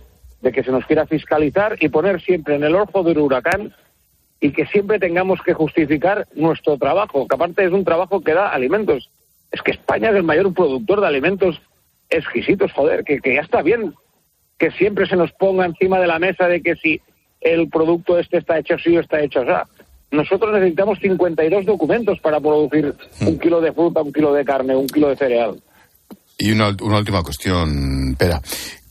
de que se nos quiera fiscalizar y poner siempre en el ojo del huracán y que siempre tengamos que justificar nuestro trabajo, que aparte es un trabajo que da alimentos. Es que España es el mayor productor de alimentos exquisitos, joder, que, que ya está bien que siempre se nos ponga encima de la mesa de que si el producto este está hecho así o está hecho así. Nosotros necesitamos 52 documentos para producir un kilo de fruta, un kilo de carne, un kilo de cereal. Y una, una última cuestión, Pera.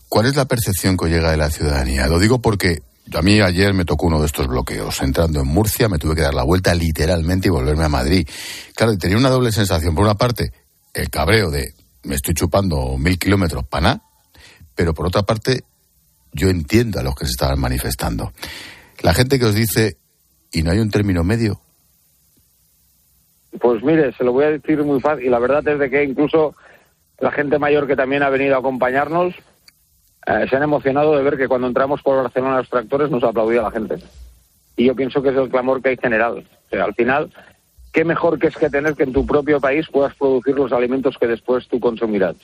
¿Cuál es la percepción que llega de la ciudadanía? Lo digo porque a mí ayer me tocó uno de estos bloqueos. Entrando en Murcia me tuve que dar la vuelta literalmente y volverme a Madrid. Claro, tenía una doble sensación. Por una parte, el cabreo de me estoy chupando mil kilómetros para pero por otra parte, yo entiendo a los que se estaban manifestando. La gente que os dice y no hay un término medio. Pues mire, se lo voy a decir muy fácil. Y la verdad es de que incluso la gente mayor que también ha venido a acompañarnos eh, se han emocionado de ver que cuando entramos por Barcelona los tractores nos aplaudía la gente. Y yo pienso que es el clamor que hay general. O sea, al final, ¿qué mejor que es que tener que en tu propio país puedas producir los alimentos que después tú consumirás?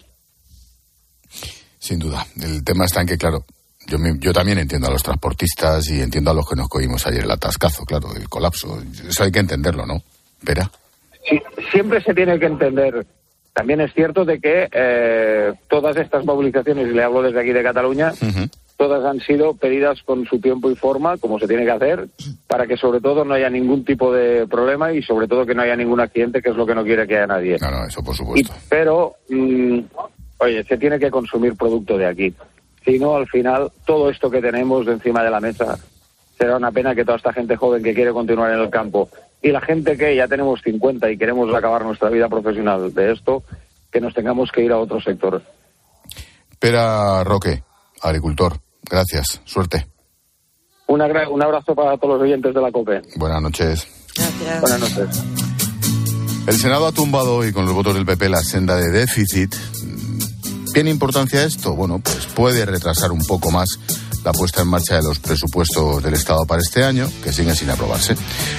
Sin duda. El tema está en que, claro, yo, yo también entiendo a los transportistas y entiendo a los que nos cogimos ayer el atascazo, claro, el colapso. Eso hay que entenderlo, ¿no? Vera. Sí, siempre se tiene que entender. También es cierto de que eh, todas estas movilizaciones, y le hablo desde aquí de Cataluña, todas han sido pedidas con su tiempo y forma, como se tiene que hacer, para que sobre todo no haya ningún tipo de problema y sobre todo que no haya ningún accidente, que es lo que no quiere que haya nadie. No, no, eso por supuesto. pero, mm, oye, se tiene que consumir producto de aquí. Si no, al final, todo esto que tenemos de encima de la mesa será una pena que toda esta gente joven que quiere continuar en el campo y la gente que ya tenemos 50 y queremos acabar nuestra vida profesional de esto, que nos tengamos que ir a otro sector. Pera Roque, agricultor, gracias, suerte. un abrazo para todos los oyentes de la COPE. Buenas noches. Gracias. Buenas noches. El Senado ha tumbado hoy con los votos del PP la senda de déficit. ¿Tiene importancia esto? Bueno, pues puede retrasar un poco más la puesta en marcha de los presupuestos del Estado para este año, que siguen sin aprobarse.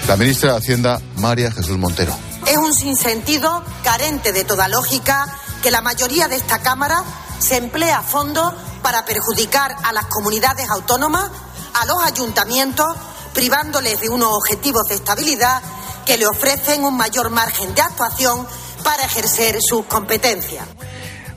La ministra de Hacienda, María Jesús Montero. Es un sinsentido carente de toda lógica que la mayoría de esta Cámara se emplea a fondo para perjudicar a las comunidades autónomas, a los ayuntamientos, privándoles de unos objetivos de estabilidad que le ofrecen un mayor margen de actuación para ejercer sus competencias.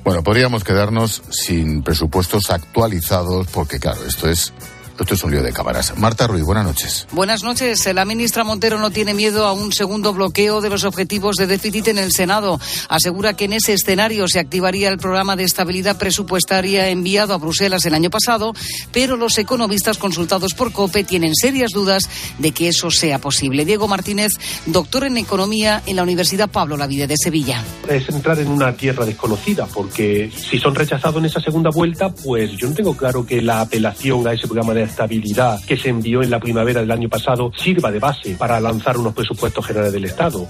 Bueno, podríamos quedarnos sin presupuestos actualizados porque, claro, esto es esto es un lío de cámaras. Marta Ruiz, buenas noches. Buenas noches. La ministra Montero no tiene miedo a un segundo bloqueo de los objetivos de déficit en el Senado. Asegura que en ese escenario se activaría el programa de estabilidad presupuestaria enviado a Bruselas el año pasado, pero los economistas consultados por COPE tienen serias dudas de que eso sea posible. Diego Martínez, doctor en economía en la Universidad Pablo Lavide de Sevilla. Es entrar en una tierra desconocida, porque si son rechazados en esa segunda vuelta, pues yo no tengo claro que la apelación a ese programa de estabilidad que se envió en la primavera del año pasado sirva de base para lanzar unos presupuestos generales del Estado.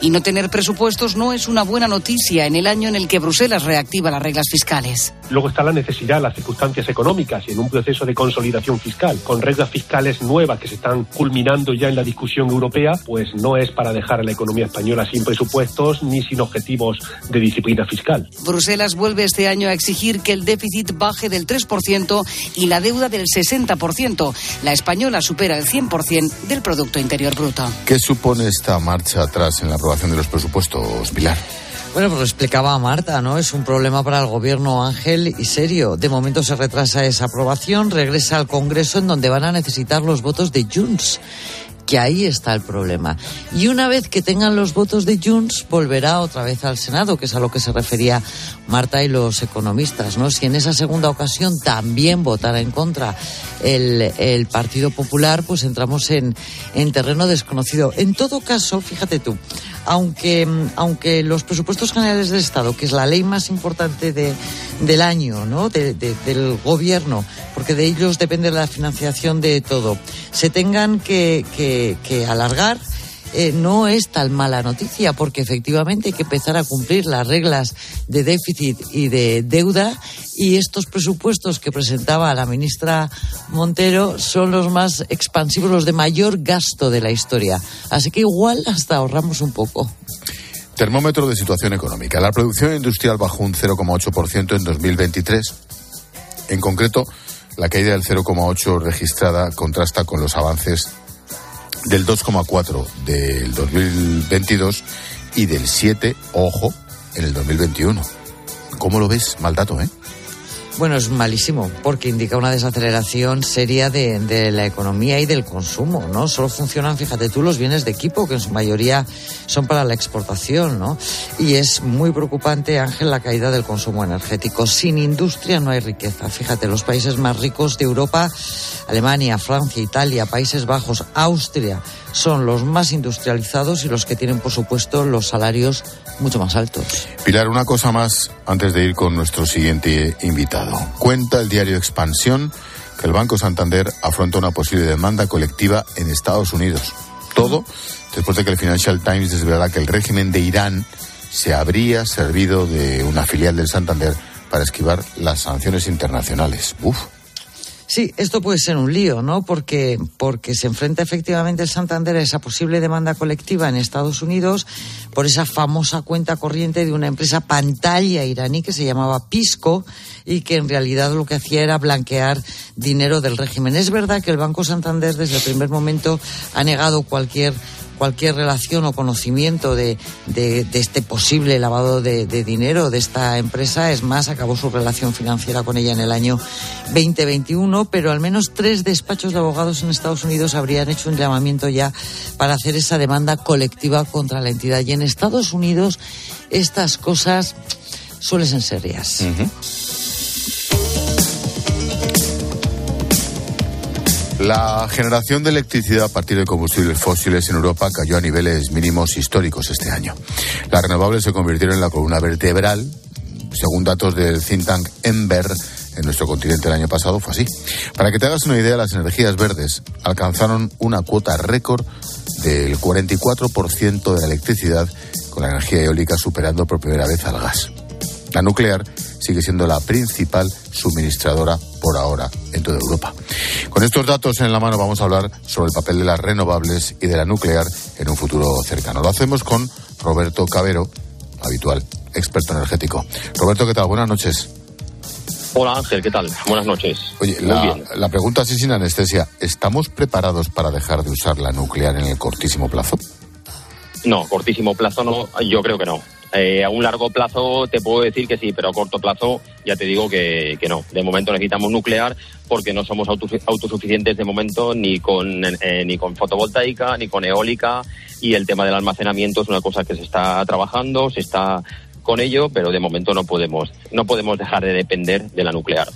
Y no tener presupuestos no es una buena noticia en el año en el que Bruselas reactiva las reglas fiscales. Luego está la necesidad, las circunstancias económicas y en un proceso de consolidación fiscal, con reglas fiscales nuevas que se están culminando ya en la discusión europea, pues no es para dejar a la economía española sin presupuestos ni sin objetivos de disciplina fiscal. Bruselas vuelve este año a exigir que el déficit baje del 3% y la deuda del 60%. La española supera el 100% del Producto Interior Bruto. ¿Qué supone esta marcha atrás en la aprobación de los presupuestos, Pilar? Bueno, pues lo explicaba Marta, ¿no? Es un problema para el gobierno Ángel y serio. De momento se retrasa esa aprobación, regresa al Congreso en donde van a necesitar los votos de Junts que ahí está el problema. Y una vez que tengan los votos de Junts, volverá otra vez al Senado, que es a lo que se refería Marta y los economistas, ¿no? Si en esa segunda ocasión también votara en contra el, el Partido Popular, pues entramos en, en terreno desconocido. En todo caso, fíjate tú, aunque, aunque los presupuestos generales del Estado, que es la ley más importante de, del año, ¿no? De, de, del gobierno, porque de ellos depende la financiación de todo, se tengan que, que, que alargar, eh, no es tan mala noticia, porque efectivamente hay que empezar a cumplir las reglas de déficit y de deuda y estos presupuestos que presentaba la ministra Montero son los más expansivos, los de mayor gasto de la historia. Así que igual hasta ahorramos un poco. Termómetro de situación económica. La producción industrial bajó un 0,8% en 2023. En concreto, la caída del 0,8 registrada contrasta con los avances del 2,4 del 2022 y del 7, ojo, en el 2021. ¿Cómo lo ves? Mal dato, ¿eh? Bueno, es malísimo porque indica una desaceleración seria de, la economía y del consumo, ¿no? Solo funcionan, fíjate tú, los bienes de equipo, que en su mayoría son para la exportación, ¿no? Y es muy preocupante, Ángel, la caída del consumo energético. Sin industria no hay riqueza. Fíjate, los países más ricos de Europa, Alemania, Francia, Italia, Países Bajos, Austria, son los más industrializados y los que tienen, por supuesto, los salarios mucho más altos. Pilar, una cosa más antes de ir con nuestro siguiente invitado. Cuenta el diario Expansión que el Banco Santander afronta una posible demanda colectiva en Estados Unidos. Todo después de que el Financial Times desvelara que el régimen de Irán se habría servido de una filial del Santander para esquivar las sanciones internacionales. Uf. Sí, esto puede ser un lío, ¿no? Porque, porque se enfrenta efectivamente el Santander a esa posible demanda colectiva en Estados Unidos por esa famosa cuenta corriente de una empresa pantalla iraní que se llamaba Pisco y que en realidad lo que hacía era blanquear dinero del régimen. Es verdad que el Banco Santander desde el primer momento ha negado cualquier cualquier relación o conocimiento de, de, este posible lavado de, dinero de esta empresa. Es más, acabó su relación financiera con ella en el año 2021, pero al menos tres despachos de abogados en Estados Unidos habrían hecho un llamamiento ya para hacer esa demanda colectiva contra la entidad. Y en Estados Unidos estas cosas suelen ser serias. La generación de electricidad a partir de combustibles fósiles en Europa cayó a niveles mínimos históricos este año. Las renovables se convirtieron en la columna vertebral, según datos del think tank Ember en nuestro continente el año pasado fue así. Para que te hagas una idea, las energías verdes alcanzaron una cuota récord del 44% de la electricidad, con la energía eólica superando por primera vez al gas. La nuclear sigue siendo la principal suministradora por ahora en toda Europa. Con estos datos en la mano vamos a hablar sobre el papel de las renovables y de la nuclear en un futuro cercano. Lo hacemos con Roberto Cabero, habitual experto energético. Roberto, ¿qué tal? Buenas noches. Hola Ángel, ¿qué tal? Buenas noches. Oye, la, la, pregunta así sin anestesia, ¿estamos preparados para dejar de usar la nuclear en el cortísimo plazo? No, cortísimo plazo no, yo creo que no. Eh, a un largo plazo te puedo decir que sí, pero a corto plazo ya te digo que, que no. De momento necesitamos nuclear porque no somos autosuficientes de momento ni con, eh, ni con fotovoltaica ni con eólica y el tema del almacenamiento es una cosa que se está trabajando, se está con ello, pero de momento no podemos, no podemos dejar de depender de la nuclear.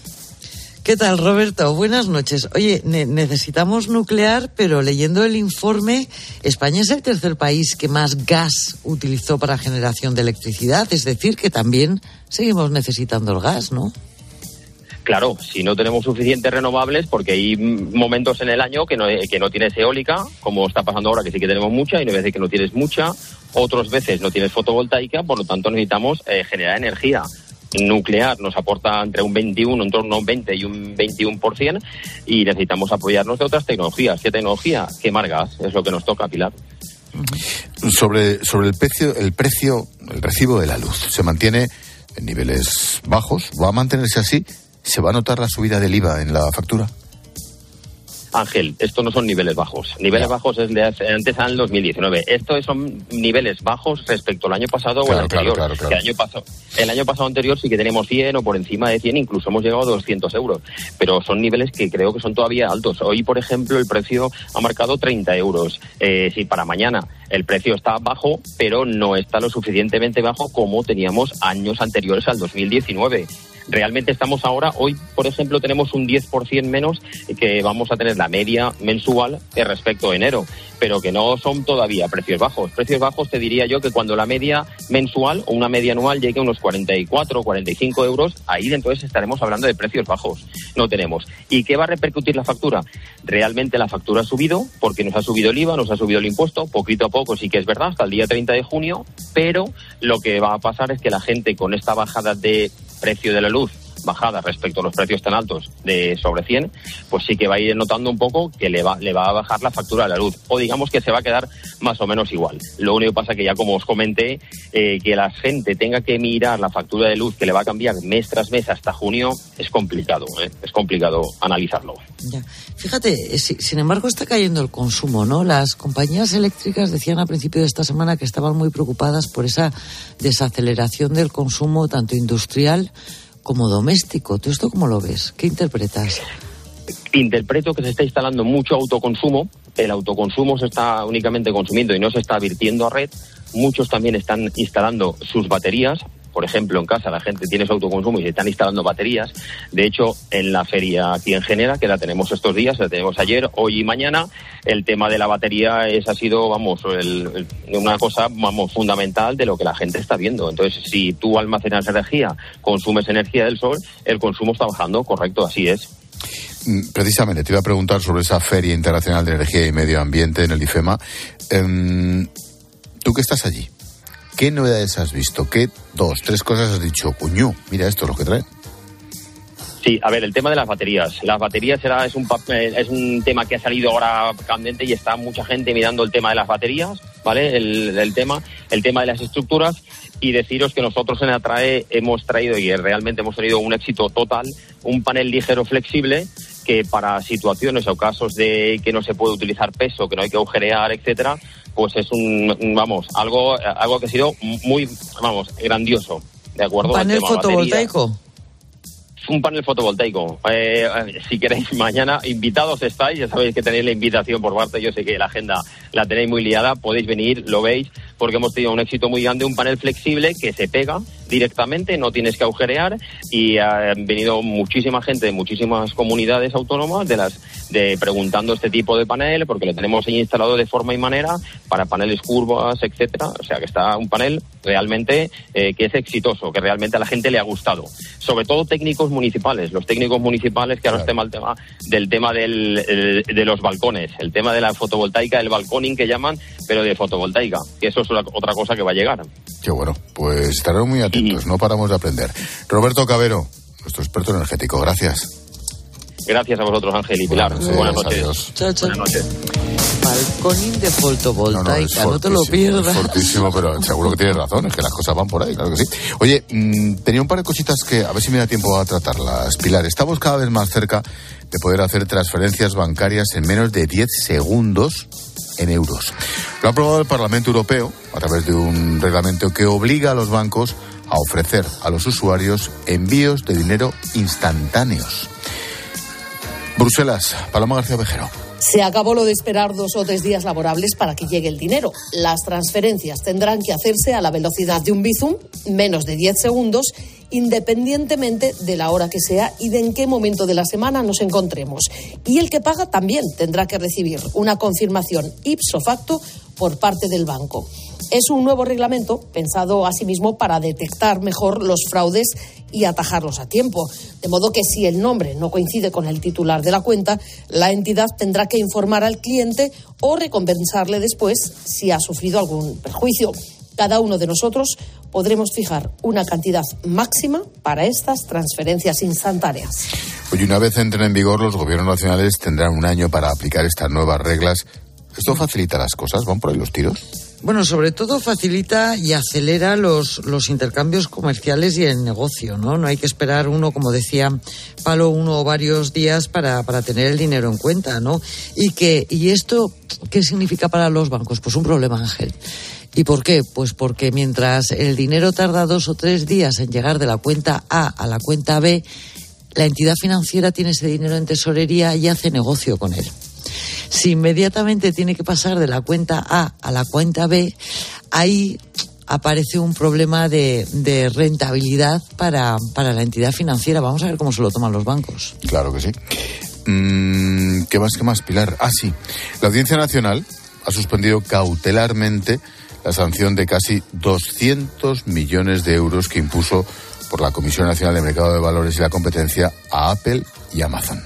¿Qué tal, Roberto? Buenas noches. Oye, necesitamos nuclear, pero leyendo el informe, España es el tercer país que más gas utilizó para generación de electricidad, es decir, que también seguimos necesitando el gas, ¿no? Claro, si no tenemos suficientes renovables, porque hay momentos en el año que no, que no tienes eólica, como está pasando ahora, que sí que tenemos mucha, y no veces que no tienes mucha, otras veces no tienes fotovoltaica, por lo tanto necesitamos eh, generar energía nuclear nos aporta entre un 21, en torno a un 20 y un 21%, y necesitamos apoyarnos de otras tecnologías. ¿Qué tecnología? Quemar gas, es lo que nos toca, Pilar. Sobre, sobre el precio, el precio, el recibo de la luz, ¿se mantiene en niveles bajos? ¿Va a mantenerse así? ¿Se va a notar la subida del IVA en la factura? Ángel, esto no son niveles bajos. Niveles bajos es de antes al 2019. Estos son niveles bajos respecto al año pasado o al anterior. el, año pasado, el año pasado anterior sí que tenemos 100 o por encima de 100, incluso hemos llegado a 200 euros. Pero son niveles que creo que son todavía altos. Hoy, por ejemplo, el precio ha marcado 30 euros. Eh, sí, para mañana el precio está bajo, pero no está lo suficientemente bajo como teníamos años anteriores al 2019 realmente estamos ahora, hoy por ejemplo tenemos un 10% menos que vamos a tener la media mensual respecto a enero, pero que no son todavía precios bajos. Precios bajos te diría yo que cuando la media mensual o una media anual llegue a unos 44 o 45 euros, ahí entonces estaremos hablando de precios bajos. No tenemos. ¿Y qué va a repercutir la factura? Realmente la factura ha subido porque nos ha subido el IVA, nos ha subido el impuesto, poquito a poco sí que es verdad, hasta el día 30 de junio, pero lo que va a pasar es que la gente con esta bajada de precio de la luz bajada respecto a los precios tan altos de sobre 100, pues sí que va a ir notando un poco que le va, le va a bajar la factura de la luz. O digamos que se va a quedar más o menos igual. Lo único que pasa que ya como os comenté, eh, que la gente tenga que mirar la factura de luz que le va a cambiar mes tras mes hasta junio, es complicado, ¿eh? es complicado analizarlo. Fíjate, eh, sin embargo está cayendo el consumo, ¿no? Las compañías eléctricas decían a principio de esta semana que estaban muy preocupadas por esa desaceleración del consumo tanto industrial como doméstico. ¿Tú esto cómo lo ves? ¿Qué interpretas? Interpreto que se está instalando mucho autoconsumo. El autoconsumo se está únicamente consumiendo y no se está virtiendo a red. Muchos también están instalando sus baterías por ejemplo, en casa la gente tiene su autoconsumo y se están instalando baterías. De hecho, en la feria aquí en Genera, que la tenemos estos días, la tenemos ayer, hoy y mañana, el tema de la batería es, ha sido, vamos, una cosa, vamos, fundamental de lo que la gente está viendo. Entonces, si tú almacenas energía, consumes energía del sol, el consumo está bajando, correcto, así es. Mm, precisamente, te iba a preguntar sobre esa Feria Internacional de Energía y Medio Ambiente en el IFEMA. Em, Tú que estás allí, ¿qué novedades has visto? ¿Qué dos, tres cosas has dicho? Cuñú, mira esto es lo que trae. Sí, a ver, el tema de las baterías. Las baterías era, es, un, eh, es un tema que ha salido ahora candente y está mucha gente mirando el tema de las baterías, ¿vale? El, tema, el tema de las estructuras y deciros que nosotros en Atrae hemos traído y realmente hemos tenido un éxito total, un panel ligero flexible que para situaciones o casos de que no se puede utilizar peso, que no hay que agujerear, etcétera, pues es un, vamos, algo, algo que ha sido muy, vamos, grandioso. ¿De acuerdo? ¿Un panel fotovoltaico? un panel fotovoltaico. Eh, si queréis, mañana invitados estáis, ya sabéis que tenéis la invitación por parte, yo sé que la agenda la tenéis muy liada, podéis venir, lo veis, porque hemos tenido un éxito muy grande, un panel flexible que se pega directamente, no tienes que agujerear y ha venido muchísima gente de muchísimas comunidades autónomas de las de preguntando este tipo de panel porque lo tenemos ahí instalado de forma y manera para paneles curvas, etcétera, o sea que está un panel realmente eh, que es exitoso, que realmente a la gente le ha gustado, sobre todo técnicos municipales, los técnicos municipales que ahora claro. el tema del tema del, de los balcones, el tema de la fotovoltaica, el balconing que llaman, pero de fotovoltaica, que eso es otra cosa que va a llegar. Qué bueno, pues estaremos muy atentos, no paramos de aprender. Roberto Cabero, nuestro experto energético, gracias. Gracias a vosotros, Ángel y Pilar. Buenas noches. Chao, chao. Buenas noches. Balconing de fotovoltaica, no, no, te lo pierdas. Es fortísimo, pero seguro que tienes razón, es que las cosas van por ahí, claro que sí. Oye, mmm, tenía un par de cositas que a ver si me da tiempo a tratarlas. Pilar, estamos cada vez más cerca de poder hacer transferencias bancarias en menos de 10 segundos en euros. Lo ha aprobado el Parlamento Europeo a través de un reglamento que obliga a los bancos a ofrecer a los usuarios envíos de dinero instantáneos. Bruselas, Paloma García Vejero. Se acabó lo de esperar dos o tres días laborables para que llegue el dinero. Las transferencias tendrán que hacerse a la velocidad de un bizum, menos de 10 segundos, independientemente de la hora que sea y de en qué momento de la semana nos encontremos. Y el que paga también tendrá que recibir una confirmación ipso facto por parte del banco. Es un nuevo reglamento pensado asimismo para detectar mejor los fraudes y atajarlos a tiempo. De modo que si el nombre no coincide con el titular de la cuenta, la entidad tendrá que informar al cliente o recompensarle después si ha sufrido algún perjuicio. Cada uno de nosotros podremos fijar una cantidad máxima para estas transferencias instantáneas. Hoy, una vez entren en vigor, los gobiernos nacionales tendrán un año para aplicar estas nuevas reglas. ¿Esto facilita las cosas? ¿Van por ahí los tiros? Bueno, sobre todo facilita y acelera los, los intercambios comerciales y el negocio, ¿no? No hay que esperar uno, como decía Palo, uno o varios días para, para tener el dinero en cuenta, ¿no? Y que, y esto, ¿qué significa para los bancos? Pues un problema, Ángel. ¿Y por qué? Pues porque mientras el dinero tarda dos o tres días en llegar de la cuenta A a la cuenta B, la entidad financiera tiene ese dinero en tesorería y hace negocio con él. Si inmediatamente tiene que pasar de la cuenta A a la cuenta B, ahí aparece un problema de, rentabilidad para, para, la entidad financiera. Vamos a ver cómo se lo toman los bancos. Claro que sí. Mm, ¿Qué más, qué más, Pilar? Ah, sí. La Audiencia Nacional ha suspendido cautelarmente la sanción de casi 200 millones de euros que impuso por la Comisión Nacional de Mercado de Valores y la Competencia a Apple y Amazon.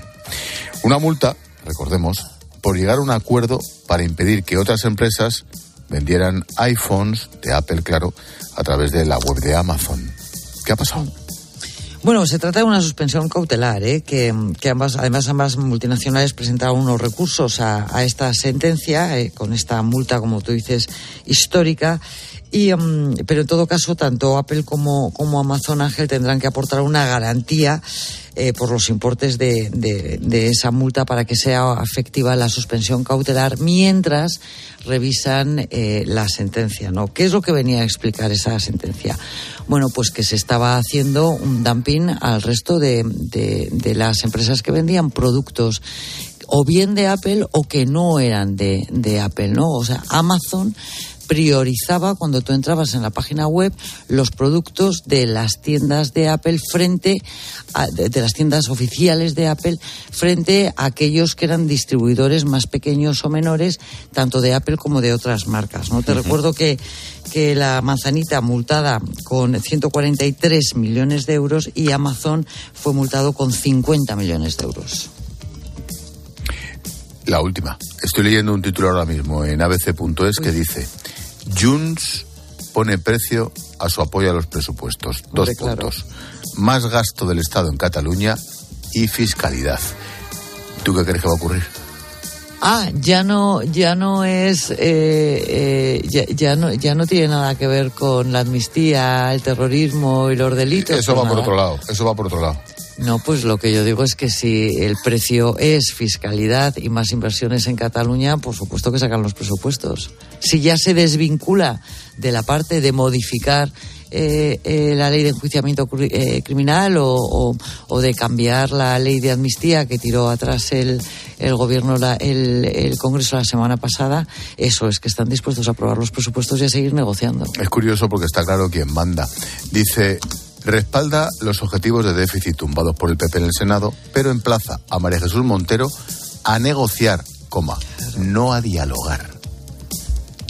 Una multa, recordemos, por llegar a un acuerdo para impedir que otras empresas vendieran iPhones de Apple, claro, a través de la web de Amazon. ¿Qué ha pasado? Bueno, se trata de una suspensión cautelar, ¿eh? que, ambas, además ambas multinacionales presentaron unos recursos a, esta sentencia, eh, con esta multa, como tú dices, histórica. Y, um, pero en todo caso, tanto Apple como Amazon Ángel tendrán que aportar una garantía eh, por los importes de, de, de, esa multa para que sea efectiva la suspensión cautelar mientras revisan eh, la sentencia. ¿no? ¿Qué es lo que venía a explicar esa sentencia? Bueno, pues que se estaba haciendo un dumping al resto de, de las empresas que vendían productos o bien de Apple o que no eran de, de Apple, ¿no? O sea, Amazon priorizaba cuando tú entrabas en la página web los productos de las tiendas de Apple frente a, de, las tiendas oficiales de Apple frente a aquellos que eran distribuidores más pequeños o menores, tanto de Apple como de otras marcas. ¿no? Te recuerdo que, que la manzanita multada con 143 millones de euros y Amazon fue multado con 50 millones de euros. La última. Estoy leyendo un título ahora mismo en abc.es que dice Junts pone precio a su apoyo a los presupuestos. Dos puntos. Más gasto del Estado en Cataluña y fiscalidad. ¿Tú qué crees que va a ocurrir? Ah, ya no, ya no es, eh, eh, ya, ya, no, ya no tiene nada que ver con la amnistía, el terrorismo y los delitos. Eso va por otro lado. Eso va por otro lado. No, pues lo que yo digo es que si el precio es fiscalidad y más inversiones en Cataluña, por supuesto que sacan los presupuestos. Si ya se desvincula de la parte de modificar eh, eh, la ley de enjuiciamiento eh, criminal o, de cambiar la ley de amnistía que tiró atrás el, el gobierno, el, el, Congreso la semana pasada, eso es que están dispuestos a aprobar los presupuestos y a seguir negociando. Es curioso porque está claro quién manda. Dice, respalda los objetivos de déficit tumbados por el PP en el Senado, pero emplaza a María Jesús Montero a negociar, coma, no a dialogar.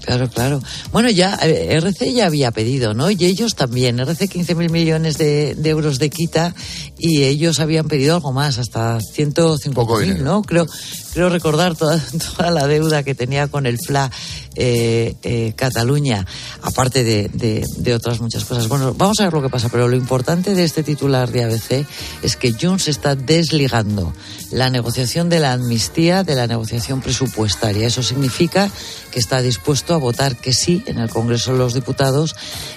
Claro, claro. Bueno, ya eh, RC ya había pedido, ¿no? Y ellos también. RC 15 mil millones de, euros de quita y ellos habían pedido algo más, hasta 150 mil, ¿no? Creo, creo recordar toda, toda la deuda que tenía con el FLA eh, eh, Cataluña, aparte de, de, otras muchas cosas. Bueno, vamos a ver lo que pasa, pero lo importante de este titular de ABC es que Junts está desligando la negociación de la amnistía de la negociación presupuestaria. Eso significa que está dispuesto a votar que sí en el Congreso de los Diputados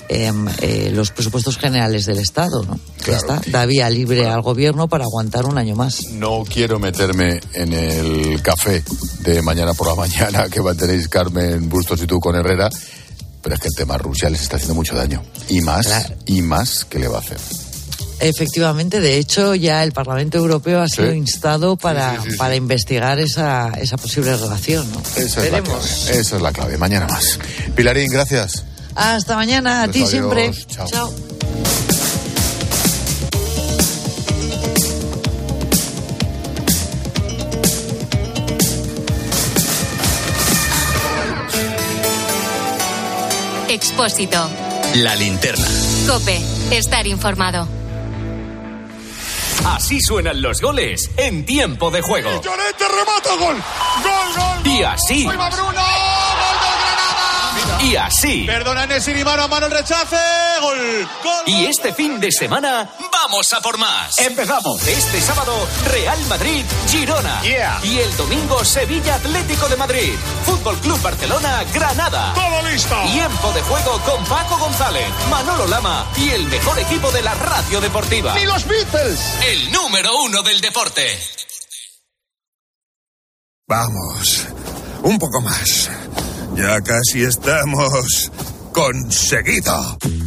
em, eh, los presupuestos generales del Estado. ¿no? Ya está, da vía libre al Gobierno para aguantar un año más. No quiero meterme en el café de mañana por la mañana que tenéis Carmen Bustos y tú con Herrera, pero es que el tema Rusia les está haciendo mucho daño. Y más, y más que le va a hacer. Efectivamente, de hecho, ya el Parlamento Europeo ha sido instado para, para investigar esa, esa posible relación. ¿no? Esa, es la clave. esa es la clave. Mañana más. Pilarín, gracias. Hasta mañana. A ti siempre. Chao. Expósito. La linterna. Cope. Estar informado. Así suenan los goles en tiempo de juego. Y remata gol. Gol, gol. Y así. Y así. Perdona Nesiri, mano a mano el rechace. Gol. Gol. Y este fin de semana vamos a por más. Empezamos. Este sábado, Real Madrid, Girona. Y el domingo, Sevilla Atlético de Madrid. Fútbol Club Barcelona, Granada. Todo listo. Tiempo de juego con Paco González, Manolo Lama y el mejor equipo de la radio deportiva. ¡Ni los Beatles! El número uno del deporte. Vamos. Un poco más. Ya casi estamos conseguido.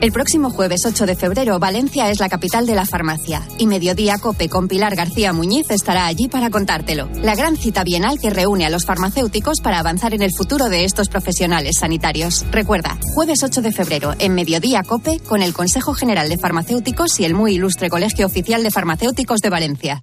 El próximo jueves 8 de febrero, Valencia es la capital de la farmacia y Mediodía Cope con Pilar García Muñiz estará allí para contártelo. La gran cita bienal que reúne a los farmacéuticos para avanzar en el futuro de estos profesionales sanitarios. Recuerda, jueves 8 de febrero en Mediodía Cope con el Consejo General de Farmacéuticos y el muy ilustre Colegio Oficial de Farmacéuticos de Valencia.